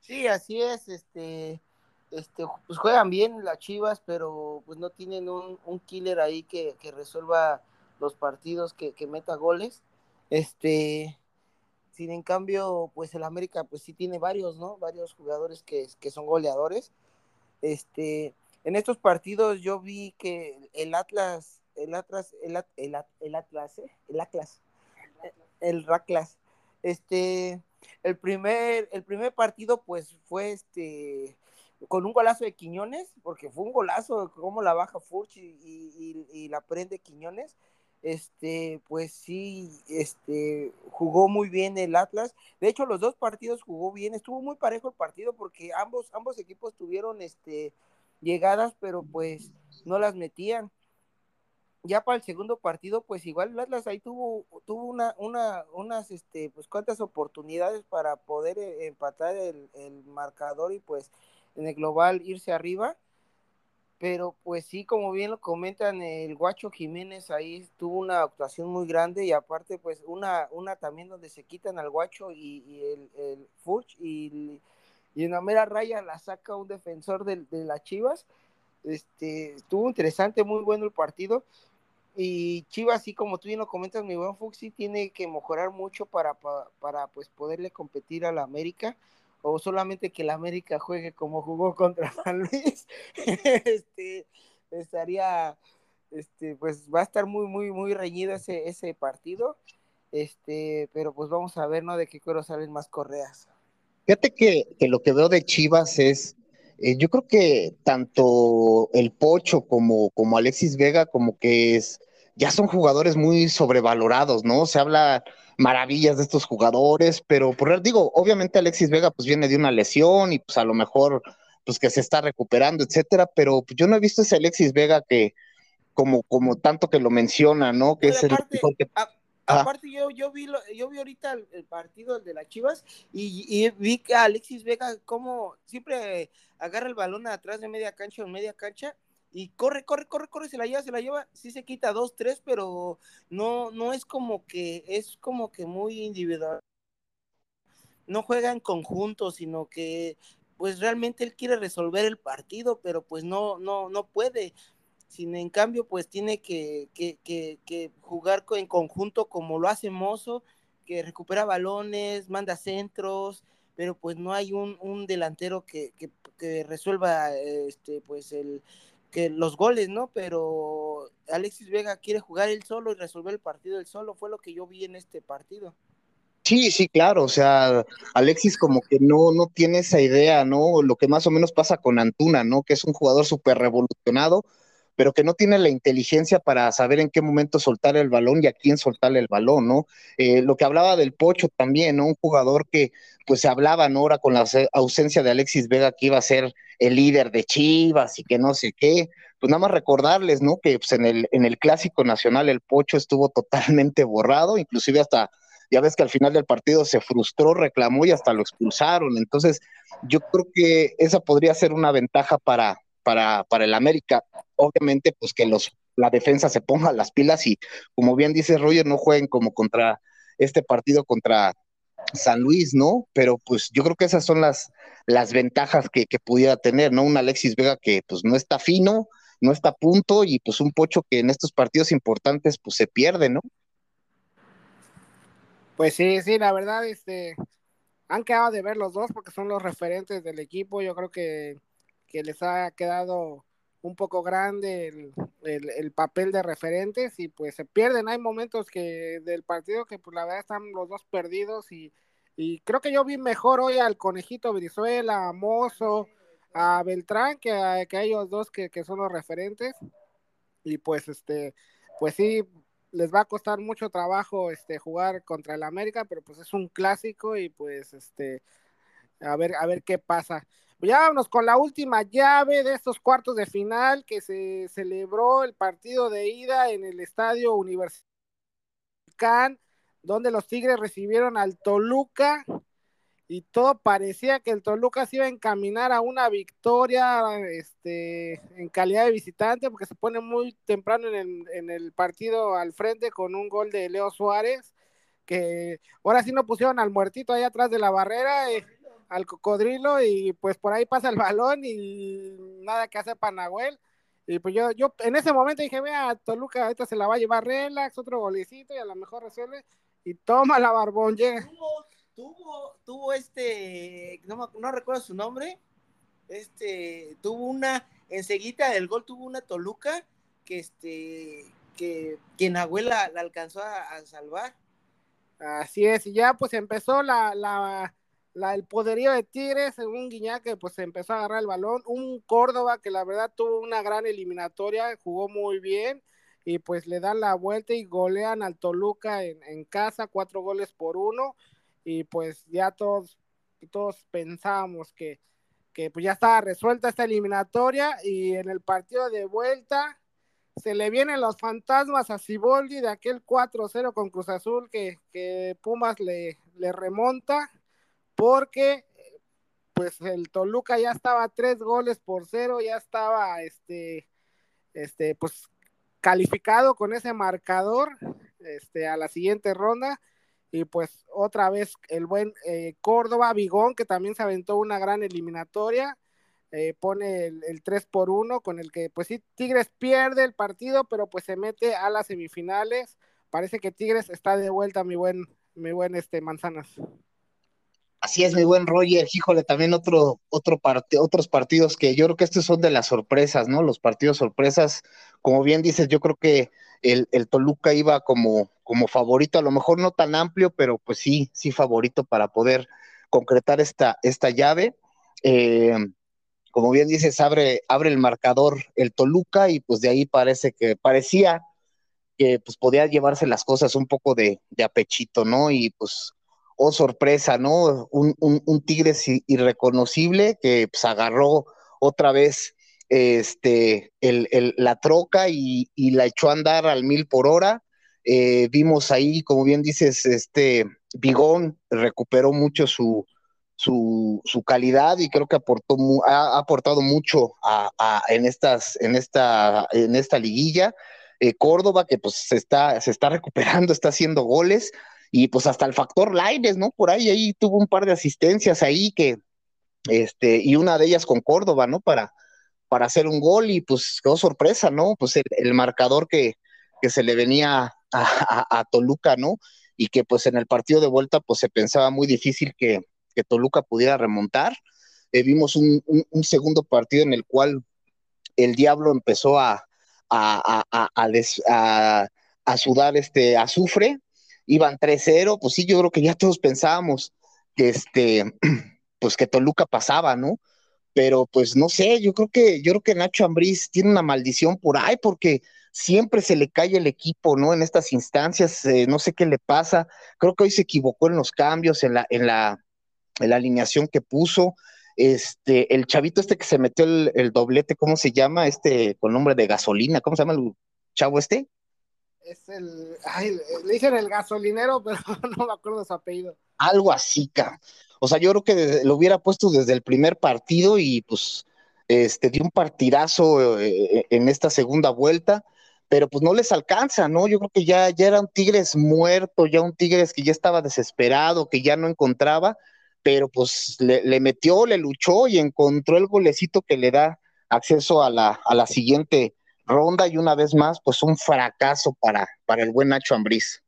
Sí, así es, este este, pues juegan bien las Chivas, pero pues no tienen un, killer ahí que, resuelva los partidos, que, meta goles. Este, sin en cambio, pues el América pues sí tiene varios, ¿no? Varios jugadores que, son goleadores. Este, en estos partidos yo vi que el Atlas, el Atlas, el, el, el Atlas, ¿eh? el Atlas, el Raclas, este, el primer, el primer partido pues fue este, con un golazo de Quiñones, porque fue un golazo, como la baja Furch y, la prende Quiñones, este, pues sí, este, jugó muy bien el Atlas. De hecho, los dos partidos jugó bien, estuvo muy parejo el partido porque ambos, ambos equipos tuvieron este, llegadas, pero pues no las metían. Ya para el segundo partido, pues igual el Atlas ahí tuvo, tuvo una, una, unas, este, pues cuantas oportunidades para poder eh, empatar el, el marcador y pues en el global irse arriba. Pero pues sí, como bien lo comentan, el Guacho Jiménez ahí tuvo una actuación muy grande y aparte pues una, una también donde se quitan al Guacho y, el, el Furch y, y en la mera raya la saca un defensor de, de las Chivas. Este, estuvo interesante, muy bueno el partido. Y Chivas, así como tú bien lo comentas, mi buen Fuxi, tiene que mejorar mucho para, para, pues poderle competir a la América, o solamente que la América juegue como jugó contra <laughs> San Luis, este, estaría, este, pues va a estar muy, muy, muy reñido ese, ese partido, este, pero pues vamos a ver, ¿no? De qué cuero salen más correas. Fíjate que, que lo que veo de Chivas es eh, yo creo que tanto el Pocho como, como Alexis Vega, como que es, ya son jugadores muy sobrevalorados, ¿no? Se habla maravillas de estos jugadores, pero por digo, obviamente Alexis Vega pues viene de una lesión y pues a lo mejor pues que se está recuperando, etcétera, pero pues, yo no he visto ese Alexis Vega que como como tanto que lo menciona, ¿no? Que es el que... Aparte, yo, yo, vi yo vi ahorita el, partido de las Chivas y, vi que Alexis Vega como siempre agarra el balón atrás de media cancha o media cancha y corre, corre, corre, corre, se la lleva, se la lleva, sí se quita dos, tres, pero no, no es como que, es como que muy individual. No juega en conjunto, sino que pues realmente él quiere resolver el partido, pero pues no, no, no puede sin en cambio pues tiene que, jugar en conjunto como lo hace Mozo, que recupera balones, manda centros, pero pues no hay un, delantero que, resuelva este pues el que los goles, ¿no? Pero Alexis Vega quiere jugar él solo y resolver el partido él solo, fue lo que yo vi en este partido. Sí, sí, claro, o sea, Alexis como que no, no tiene esa idea, ¿no? Lo que más o menos pasa con Antuna, ¿no? Que es un jugador súper revolucionado, pero que no tiene la inteligencia para saber en qué momento soltar el balón y a quién soltarle el balón, ¿no? Eh, lo que hablaba del Pocho también, ¿no? Un jugador que pues se hablaba. Ahora con la ausencia de Alexis Vega que iba a ser el líder de Chivas y que no sé qué, pues nada más recordarles, ¿no? Que pues, en, el, en el Clásico Nacional el Pocho estuvo totalmente borrado, inclusive hasta ya ves que al final del partido se frustró, reclamó y hasta lo expulsaron. Entonces, yo creo que esa podría ser una ventaja para, para, para el América. Obviamente, pues que los, la defensa se ponga las pilas y, como bien dice Roger, no jueguen como contra este partido contra San Luis, ¿no? Pero pues yo creo que esas son las, las ventajas que, que pudiera tener, ¿no? Un Alexis Vega que pues no está fino, no está a punto y pues un Pocho que en estos partidos importantes pues se pierde, ¿no? Pues sí, sí, la verdad, este, han quedado de ver los dos porque son los referentes del equipo. Yo creo que que les ha quedado un poco grande el, papel de referentes y pues se pierden. Hay momentos que del partido que pues la verdad están los dos perdidos y, creo que yo vi mejor hoy al conejito Brizuela, a Mozo, a Beltrán que a, que ellos dos que, son los referentes y pues este pues sí les va a costar mucho trabajo este jugar contra el América pero pues es un clásico y pues este a ver a ver qué pasa ya vámonos con la última llave de estos cuartos de final que se celebró el partido de ida en el estadio Universitario donde los Tigres recibieron al Toluca y todo parecía que el Toluca se iba a encaminar a una victoria este, en calidad de visitante porque se pone muy temprano en el, en el partido al frente con un gol de Leo Suárez que ahora sí no pusieron al muertito ahí atrás de la barrera. Eh, al cocodrilo y pues por ahí pasa el balón y nada que hacer para Nahuel. Y pues yo, yo en ese momento dije, vea, Toluca ahorita se la va a llevar relax, otro golecito y a lo mejor resuelve. Y toma la barbón, llega. Tuvo, tuvo, este, no, no recuerdo su nombre, este, tuvo una, enseguida del gol tuvo una Toluca que este, que, que Nahuel la, alcanzó a, salvar. Así es, y ya pues empezó la, la, el poderío de Tigres, un Guiñac que pues empezó a agarrar el balón, un Córdoba que la verdad tuvo una gran eliminatoria, jugó muy bien y pues le dan la vuelta y golean al Toluca en, casa, cuatro goles por uno. Y pues ya todos, todos pensábamos que, que pues ya estaba resuelta esta eliminatoria. Y en el partido de vuelta se le vienen los fantasmas a Ciboldi de aquel 4-0 con Cruz Azul que, que Pumas le, le remonta porque pues el Toluca ya estaba tres goles por cero, ya estaba este, este, pues calificado con ese marcador este, a la siguiente ronda y pues otra vez el buen eh, Córdoba, Bigón, que también se aventó una gran eliminatoria, eh, pone el, 3 por 1 con el que pues sí, Tigres pierde el partido, pero pues se mete a las semifinales. Parece que Tigres está de vuelta, mi buen, mi buen este Manzanas. Así es, mi buen Roger, híjole, también otro, otro parte, otros partidos que yo creo que estos son de las sorpresas, ¿no? Los partidos sorpresas, como bien dices, yo creo que el, el Toluca iba como, como favorito, a lo mejor no tan amplio, pero pues sí, sí favorito para poder concretar esta, esta llave. Eh, como bien dices, abre, abre el marcador el Toluca y pues de ahí parece que parecía que pues podía llevarse las cosas un poco de, de apechito, ¿no? Y pues, oh sorpresa, ¿no? Un, un, Tigres irreconocible que pues agarró otra vez este, el, el, la troca y, y, la echó a andar al mil por hora eh, vimos ahí, como bien dices, este Bigón recuperó mucho su, su, su calidad y creo que aportó, ha, aportado mucho a, a, en, estas, en, esta, en esta liguilla. Eh, Córdoba, que pues se está, se está recuperando, está haciendo goles, y pues hasta el factor Laines, ¿no? Por ahí, ahí tuvo un par de asistencias ahí que, este, y una de ellas con Córdoba, ¿no? Para, para hacer un gol, y pues quedó sorpresa, ¿no? Pues el, marcador que, que se le venía a, Toluca, ¿no? Y que pues en el partido de vuelta pues se pensaba muy difícil que, Toluca pudiera remontar. Eh, vimos un, segundo partido en el cual el Diablo empezó a, a, a, sudar este azufre, iban 3-0, pues sí, yo creo que ya todos pensábamos que este, <clears throat> pues que Toluca pasaba, ¿no? Pero pues no sé, yo creo que, yo creo que Nacho Ambriz tiene una maldición por ahí, porque siempre se le cae el equipo, ¿no? En estas instancias, eh, no sé qué le pasa. Creo que hoy se equivocó en los cambios, en la, en la, en la alineación que puso. Este, el chavito este que se metió el, doblete, ¿cómo se llama? Este, con nombre de gasolina, ¿cómo se llama el chavo este? Es el, ay, le dicen el gasolinero, <laughs> pero no me acuerdo su apellido. Algo así, ca. O sea, yo creo que lo hubiera puesto desde el primer partido y pues este dio un partidazo eh, en esta segunda vuelta pero pues no les alcanza, ¿no? Yo creo que ya, ya era un Tigres muerto, ya un Tigres que ya estaba desesperado, que ya no encontraba, pero pues le, metió, le luchó y encontró el golecito que le da acceso a la, a la siguiente ronda y una vez más, pues un fracaso para, para el buen Nacho Ambriz.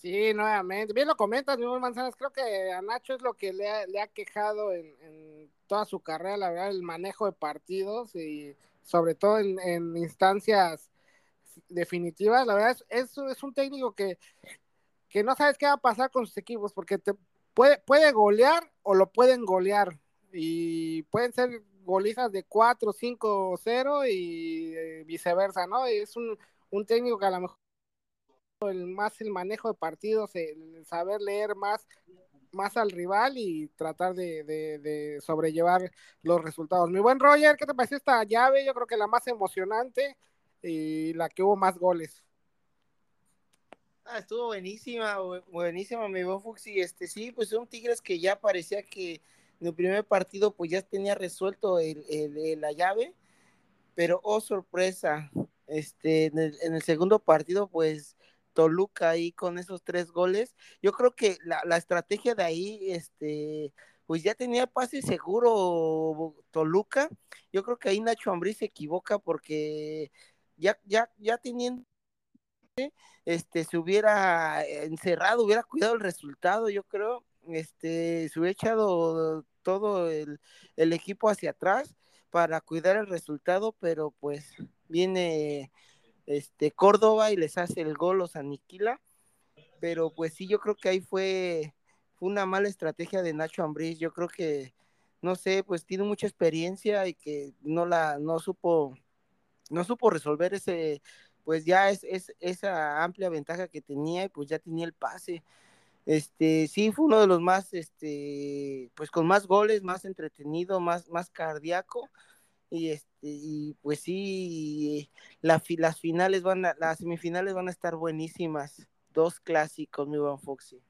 Sí, nuevamente. Bien lo comentas, mi buen Manzanas. Creo que a Nacho es lo que le ha, le ha quejado en, en, toda su carrera, la verdad, el manejo de partidos y sobre todo en, instancias definitivas. La verdad, es, es, un técnico que, que no sabes qué va a pasar con sus equipos, porque te puede, puede golear o lo pueden golear. Y pueden ser golizas de 4, 5, 0 y eh, viceversa, ¿no? Es un, un técnico que a lo mejor el, más el manejo de partidos, el saber leer más más al rival y tratar de, sobrellevar los resultados. Mi buen Roger, ¿qué te pareció esta llave? Yo creo que la más emocionante y la que hubo más goles. Ah, estuvo buenísima, buenísima, mi buen Fuxi. Este, sí, pues son Tigres que ya parecía que en el primer partido pues ya tenía resuelto el, la llave, pero oh sorpresa, este, en el, en el segundo partido pues Toluca ahí con esos tres goles. Yo creo que la, estrategia de ahí, este, pues ya tenía pase seguro Toluca. Yo creo que ahí Nacho Ambrí se equivoca porque ya, ya, ya teniendo este se hubiera encerrado, hubiera cuidado el resultado, yo creo, este, se hubiera echado todo el, el equipo hacia atrás para cuidar el resultado, pero pues viene este, Córdoba y les hace el gol, los aniquila. Pero pues sí, yo creo que ahí fue, fue una mala estrategia de Nacho Ambriz. Yo creo que, no sé, pues tiene mucha experiencia y que no la, no supo, no supo resolver ese, pues ya es, es esa amplia ventaja que tenía y pues ya tenía el pase. Este, sí, fue uno de los más, este, pues con más goles, más entretenido, más, más cardíaco. Y este y pues sí las finales van a, las semifinales van a estar buenísimas. Dos clásicos mi buen Foxy.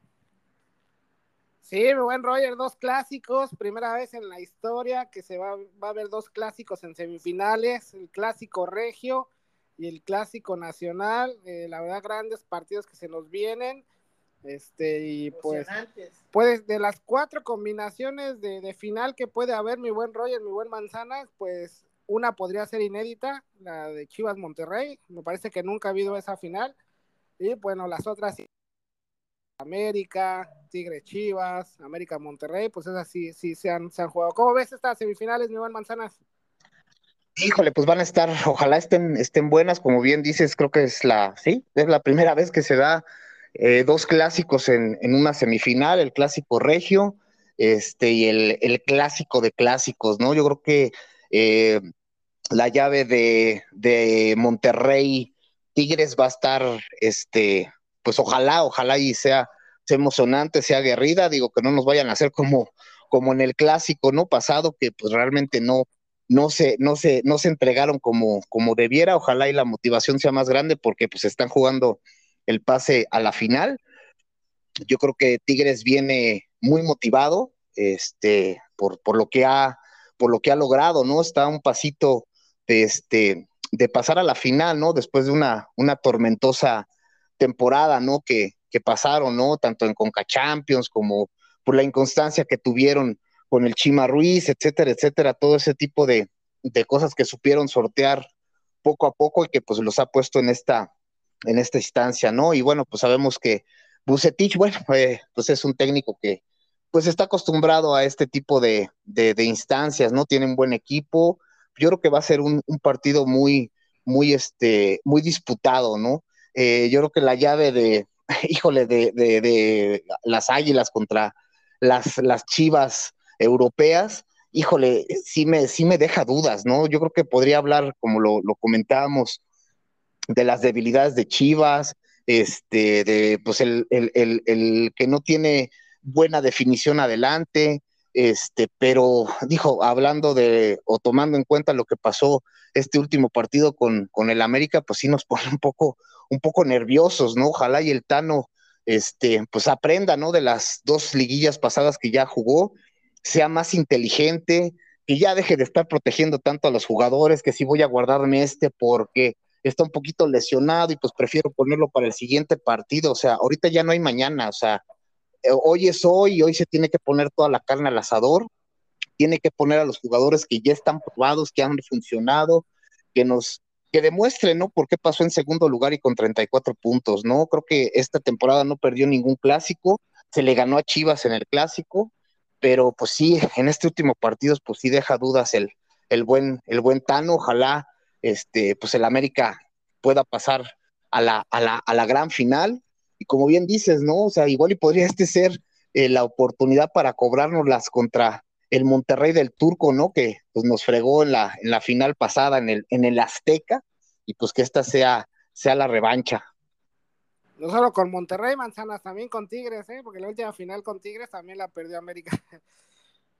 Sí mi buen Roger dos clásicos. Primera vez en la historia que se va, va a ver dos clásicos en semifinales. El clásico regio y el clásico nacional. Eh, la verdad grandes partidos que se nos vienen Este, y pues, pues de las cuatro combinaciones de, de, final que puede haber, mi buen Roger, mi buen Manzanas, pues una podría ser inédita, la de Chivas Monterrey, me parece que nunca ha habido esa final, y bueno, las otras América, Tigre Chivas, América Monterrey, pues esas sí, sí se han, se han jugado. ¿Cómo ves estas semifinales, mi buen Manzanas? Híjole, pues van a estar, ojalá estén, estén buenas, como bien dices, creo que es la, sí, es la primera vez que se da eh, dos clásicos en, en, una semifinal, el clásico regio, este, y el, el clásico de clásicos, ¿no? Yo creo que eh, la llave de, de, Monterrey Tigres va a estar, este, pues ojalá, ojalá y sea, sea emocionante, sea aguerrida, digo que no nos vayan a hacer como, como en el clásico, ¿no? Pasado, que pues realmente no, no se, no se, no se entregaron como, como debiera. Ojalá y la motivación sea más grande porque pues están jugando el pase a la final. Yo creo que Tigres viene muy motivado, este, por, por lo que ha, por lo que ha logrado, ¿no? Está un pasito de este, de pasar a la final, ¿no? Después de una, una tormentosa temporada, ¿no? Que, que pasaron, ¿no? Tanto en Conca Champions como por la inconstancia que tuvieron con el Chima Ruiz, etcétera, etcétera, todo ese tipo de, de, cosas que supieron sortear poco a poco y que pues los ha puesto en esta, en esta instancia, ¿no? Y bueno, pues sabemos que Bucetich, <laughs> bueno, eh, pues es un técnico que pues está acostumbrado a este tipo de, de, de, instancias, ¿no? Tiene un buen equipo, yo creo que va a ser un, un partido muy, muy, este, muy disputado, ¿no? Eh, yo creo que la llave de, <laughs> híjole, de, de, de las águilas contra las, las chivas europeas, híjole, sí me, sí me deja dudas, ¿no? Yo creo que podría hablar, como lo, lo comentábamos, de las debilidades de Chivas, este, de pues el, el, el, que no tiene buena definición adelante, este, pero dijo, hablando de, o tomando en cuenta lo que pasó este último partido con, con el América, pues sí nos <laughs> pone un poco, un poco nerviosos, ¿no? Ojalá y el Tano, este, pues aprenda, ¿no? De las dos liguillas pasadas que ya jugó sea más inteligente, que ya deje de estar protegiendo tanto a los jugadores, que si voy a guardarme este porque está un poquito lesionado y pues prefiero ponerlo para el siguiente partido, o sea, ahorita ya no hay mañana, o sea, eh, hoy es hoy, hoy se tiene que poner toda la carne al asador, tiene que poner a los jugadores que ya están probados, que han funcionado, que nos que demuestren, ¿no? Por qué pasó en segundo lugar y con 34 puntos, ¿no? Creo que esta temporada no perdió ningún clásico, se le ganó a Chivas en el clásico, pero pues sí, en este último partido, pues sí deja dudas el, el, buen, el buen Tano, ojalá este, pues el América pueda pasar a la, a la, a la gran final, y como bien dices, ¿no? O sea, igual y podría este ser eh, la oportunidad para cobrárnoslas contra el Monterrey del Turco, ¿no? Que pues nos fregó en la, en la final pasada en el, en el Azteca, y pues que esta sea, sea la revancha. No solo con Monterrey, Manzanas, también con Tigres, ¿eh? porque la última final con Tigres también la perdió América.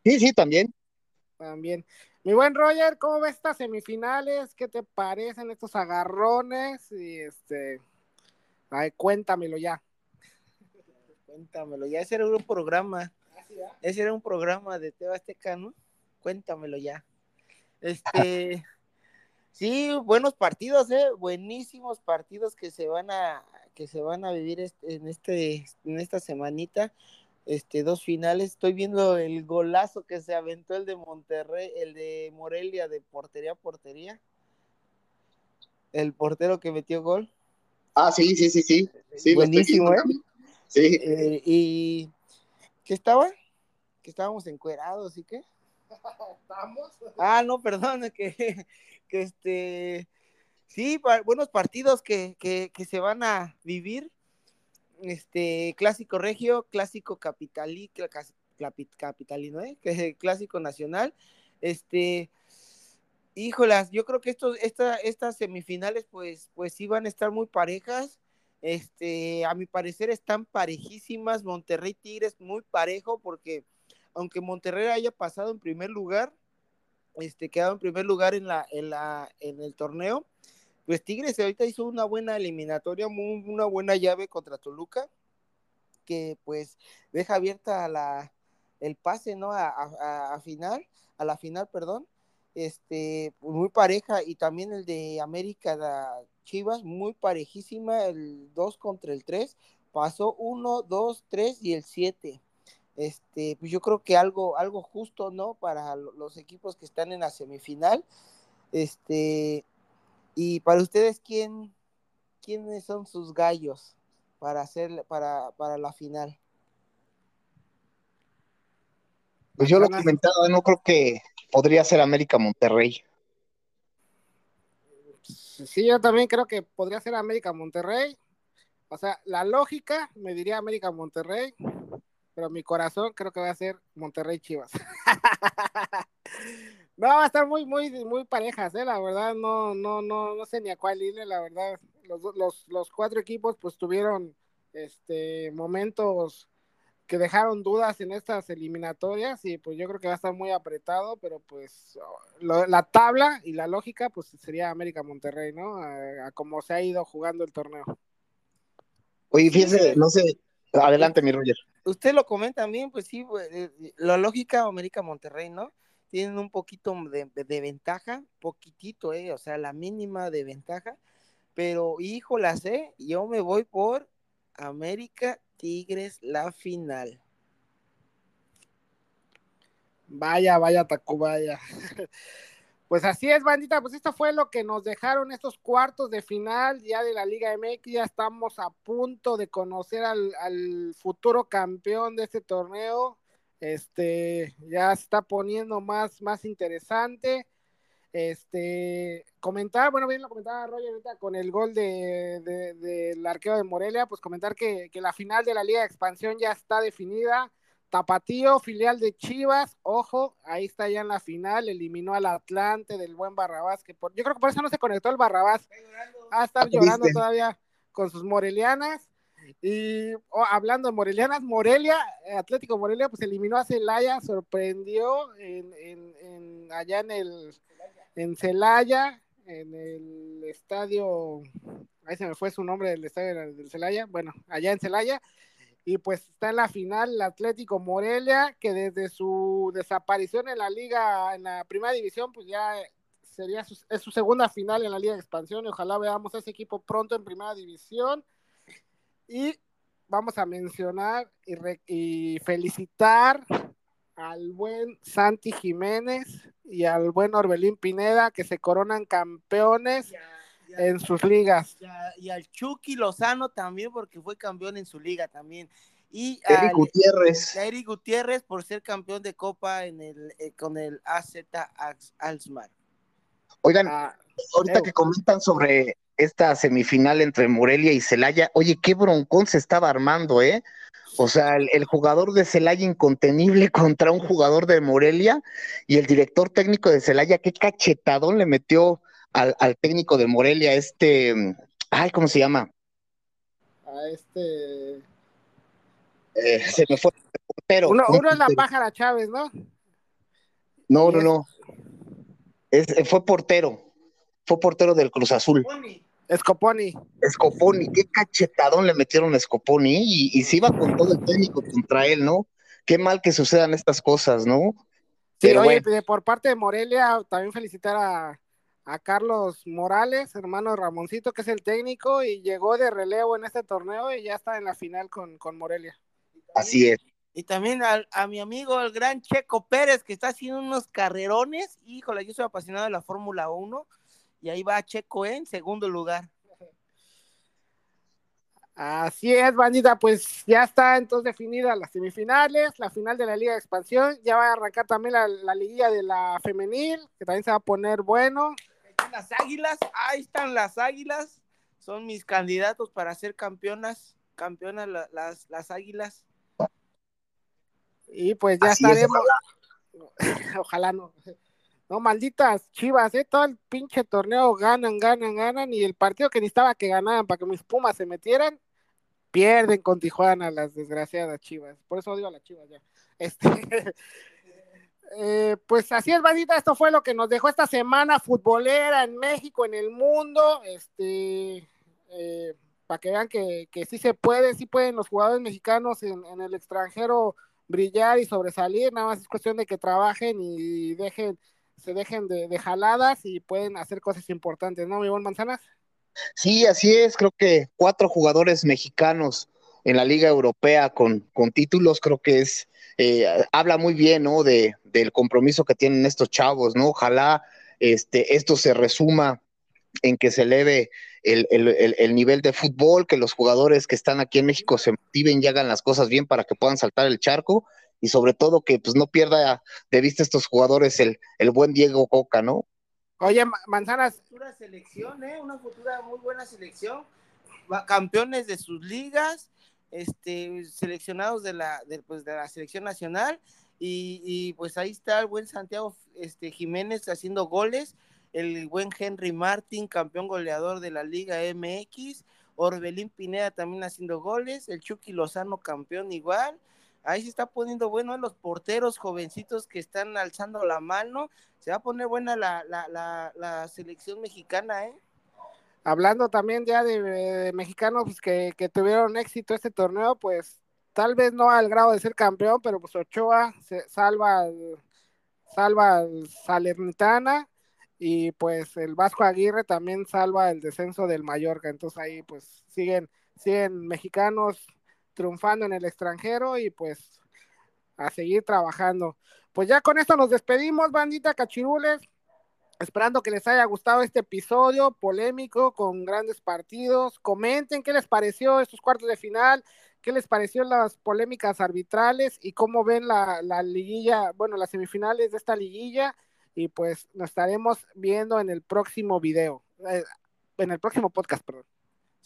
Sí, sí, también. También. Mi buen Roger, ¿cómo ves estas semifinales? ¿Qué te parecen estos agarrones? Y este, ay, cuéntamelo ya. Cuéntamelo, ya ese era un programa. Ese era un programa de Teba Azteca, ¿no? Cuéntamelo ya. Este, sí, buenos partidos, ¿eh? Buenísimos partidos que se van a, que se van a vivir este, en, este, en esta semanita. Este, dos finales. Estoy viendo el golazo que se aventó el de Monterrey, el de Morelia de portería a portería. El portero que metió gol. Ah, sí, sí, sí, sí. sí Buenísimo, ¿eh? Sí. Eh, y ¿qué estaba? Que estábamos encuerados y qué. ¿Estamos? Ah, no, perdón, que, que este Sí, buenos partidos que, que, que, se van a vivir. Este clásico regio, clásico capitalí, capitalino, ¿eh? <laughs> clásico nacional. Este, híjolas, yo creo que estos, esta, estas semifinales, pues, pues sí van a estar muy parejas. Este, a mi parecer están parejísimas. Monterrey Tigres muy parejo, porque aunque Monterrey haya pasado en primer lugar, este, quedado en primer lugar en la, en la, en el torneo pues Tigres ahorita hizo una buena eliminatoria, una buena llave contra Toluca, que pues deja abierta la, el pase, ¿no? A, a, final, a la final, perdón. Este, muy pareja, y también el de América Chivas, muy parejísima, el 2 contra el 3, pasó 1, 2, 3 y el 7. Este, pues yo creo que algo, algo justo, ¿no? Para los equipos que están en la semifinal. Este, y para ustedes, ¿quién, ¿quiénes son sus gallos para hacer, para, para la final? Pues yo lo comentaba, no creo que podría ser América Monterrey. Sí, yo también creo que podría ser América Monterrey. O sea, la lógica me diría América Monterrey, pero mi corazón creo que va a ser Monterrey Chivas. <laughs> no, va a estar muy, muy, muy parejas, ¿eh? La verdad, no, no, no, no sé ni a cuál irle, la verdad. Los, los, los cuatro equipos pues tuvieron este momentos que dejaron dudas en estas eliminatorias y pues yo creo que va a estar muy apretado, pero pues la tabla y la lógica pues sería América Monterrey, ¿no? A, como se ha ido jugando el torneo. Oye, fíjese, no sé, adelante mi Roger. Usted lo comenta también, pues sí, pues, eh, la lógica América Monterrey, ¿no? Tienen un poquito de, ventaja, poquitito, ¿eh? O sea, la mínima de ventaja, pero híjolas, ¿eh? Yo me voy por América Tigres la final. Vaya, vaya, Tacubaya. <laughs> Pues así es, bandita, pues esto fue lo que nos dejaron estos cuartos de final ya de la Liga MX, ya estamos a punto de conocer al futuro campeón de este torneo, este, ya se está poniendo más, más interesante, este, comentar, bueno, bien lo comentaba Roger ahorita con el gol de, del arqueo de Morelia, pues comentar que, la final de la Liga de Expansión ya está definida. Tapatío, filial de Chivas, ojo, ahí está ya en la final, eliminó al Atlante del buen Barrabás, que por, yo creo que por eso no se conectó el Barrabás, a estar llorando todavía con sus morelianas. Y oh, hablando de morelianas, Morelia, Atlético Morelia, pues eliminó a Celaya, sorprendió en, en, allá en el en Celaya, en el estadio, ahí se me fue su nombre del estadio del Celaya, bueno, allá en Celaya, y pues está en la final el Atlético Morelia, que desde su desaparición en la liga, en la primera división, pues ya sería su, es su segunda final en la liga de expansión, y ojalá veamos a ese equipo pronto en primera división, y vamos a mencionar y, y felicitar al buen Santi Jiménez y al buen Orbelín Pineda que se coronan campeones en sus ligas. y al Chucky Lozano también porque fue campeón en su liga también. Y Eric Gutiérrez. Eric Gutiérrez por ser campeón de Copa en el, eh, con el AZ Alsmar. Oigan, ah, ahorita que comentan sobre esta semifinal entre Morelia y Celaya, oye, qué broncón se estaba armando, ¿eh? O sea, el, jugador de Celaya incontenible <laughs> contra un jugador de Morelia y el director técnico de Celaya, qué cachetadón le metió al, técnico de Morelia, este, ay, ¿cómo se llama? A este... Eh, se me fue portero. Uno, es la pájara Chávez, ¿no? No, no, no. Es, fue portero. Fue portero del Cruz Azul. Scoponi. Scoponi, qué cachetadón le metieron a Scoponi y, y, se iba con todo el técnico contra él, ¿no? Qué mal que sucedan estas cosas, ¿no? Sí, oye, por parte de Morelia, también felicitar a, Carlos Morales, hermano de Ramoncito, que es el técnico, y llegó de relevo en este torneo y ya está en la final con, Morelia. Así es. Y también a, a, mi amigo, el gran Checo Pérez, que está haciendo unos carrerones. Híjole, yo soy apasionado de la Fórmula 1 y ahí va Checo en segundo lugar. Así es, bandita, pues ya está entonces definida las semifinales, la final de la Liga de Expansión, ya va a arrancar también la, la liguilla de la femenil, que también se va a poner bueno. Las águilas, ahí están las águilas, son mis candidatos para ser campeonas, campeonas las, las águilas. Y pues ya estaremos. ojalá <laughs> no. No, malditas chivas, ¿eh? Todo el pinche torneo ganan, ganan, ganan. Y el partido que necesitaba que ganaran para que mis pumas se metieran, pierden con Tijuana las desgraciadas chivas. Por eso odio a las chivas ya. <laughs> Este. Eh, pues así es, bandita. Esto fue lo que nos dejó esta semana futbolera en México, en el mundo. Este. Eh, para que vean que, que sí se puede, sí pueden los jugadores mexicanos en, en el extranjero brillar y sobresalir. Nada más es cuestión de que trabajen y dejen se dejen de, jaladas y pueden hacer cosas importantes, ¿no, mi buen Manzanas? Sí, así es, creo que cuatro jugadores mexicanos en la Liga Europea con, con títulos, creo que es, eh, habla muy bien, ¿no? De, del compromiso que tienen estos chavos, ¿no? Ojalá este, esto se resuma en que se eleve el, el, el, nivel de fútbol, que los jugadores que están aquí en México se motiven y hagan las cosas bien para que puedan saltar el charco y sobre todo que pues no pierda de vista estos jugadores el, el buen Diego Coca, ¿no? Oye, Manzanas. Futura selección, ¿eh? Una futura muy buena selección. Campeones de sus ligas, este, seleccionados de la, de, pues, de la selección nacional. Y, y, pues ahí está el buen Santiago este, Jiménez haciendo goles. El buen Henry Martin, campeón goleador de la Liga MX. Orbelín Pineda también haciendo goles. El Chucky Lozano, campeón igual ahí se está poniendo bueno los porteros jovencitos que están alzando la mano. Se va a poner buena la, la, la, selección mexicana, ¿eh? Hablando también ya de, mexicanos pues, que, que, tuvieron éxito este torneo, pues tal vez no al grado de ser campeón, pero pues Ochoa se salva, salva Salernitana y pues el Vasco Aguirre también salva el descenso del Mallorca. Entonces ahí pues siguen, siguen mexicanos triunfando en el extranjero y pues a seguir trabajando. Pues ya con esto nos despedimos, bandita cachirules. Esperando que les haya gustado este episodio polémico con grandes partidos. Comenten qué les pareció estos cuartos de final, qué les pareció las polémicas arbitrales y cómo ven la, la liguilla, bueno, las semifinales de esta liguilla. Y pues nos estaremos viendo en el próximo video, eh, en el próximo podcast, perdón.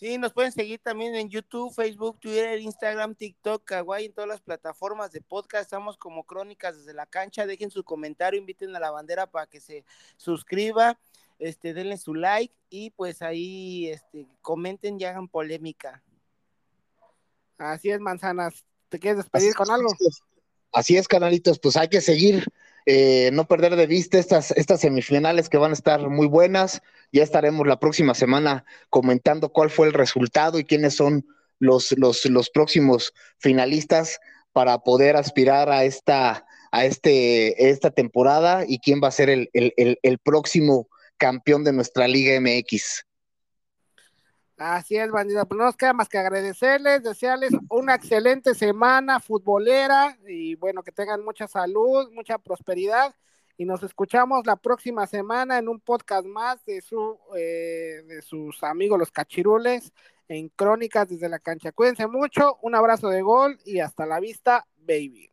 Sí, nos pueden seguir también en YouTube, Facebook, Twitter, Instagram, TikTok, Kawaii, en todas las plataformas de podcast. Estamos como Crónicas desde la cancha. Dejen su comentario, inviten a la bandera para que se suscriba, este, denle su like y pues ahí este, comenten y hagan polémica. Así es, manzanas. ¿Te quieres despedir con algo? Así es, canalitos. Pues hay que seguir eh, no perder de vista estas, estas semifinales que van a estar muy buenas. Ya estaremos la próxima semana comentando cuál fue el resultado y quiénes son los, los, los próximos finalistas para poder aspirar a esta, a este, esta temporada y quién va a ser el, el, el próximo campeón de nuestra Liga MX. Así es, bandida. Pues no nos queda más que agradecerles, desearles una excelente semana futbolera y bueno, que tengan mucha salud, mucha prosperidad. Y nos escuchamos la próxima semana en un podcast más de, su, eh, de sus amigos los cachirules en Crónicas desde la cancha. Cuídense mucho, un abrazo de gol y hasta la vista, baby.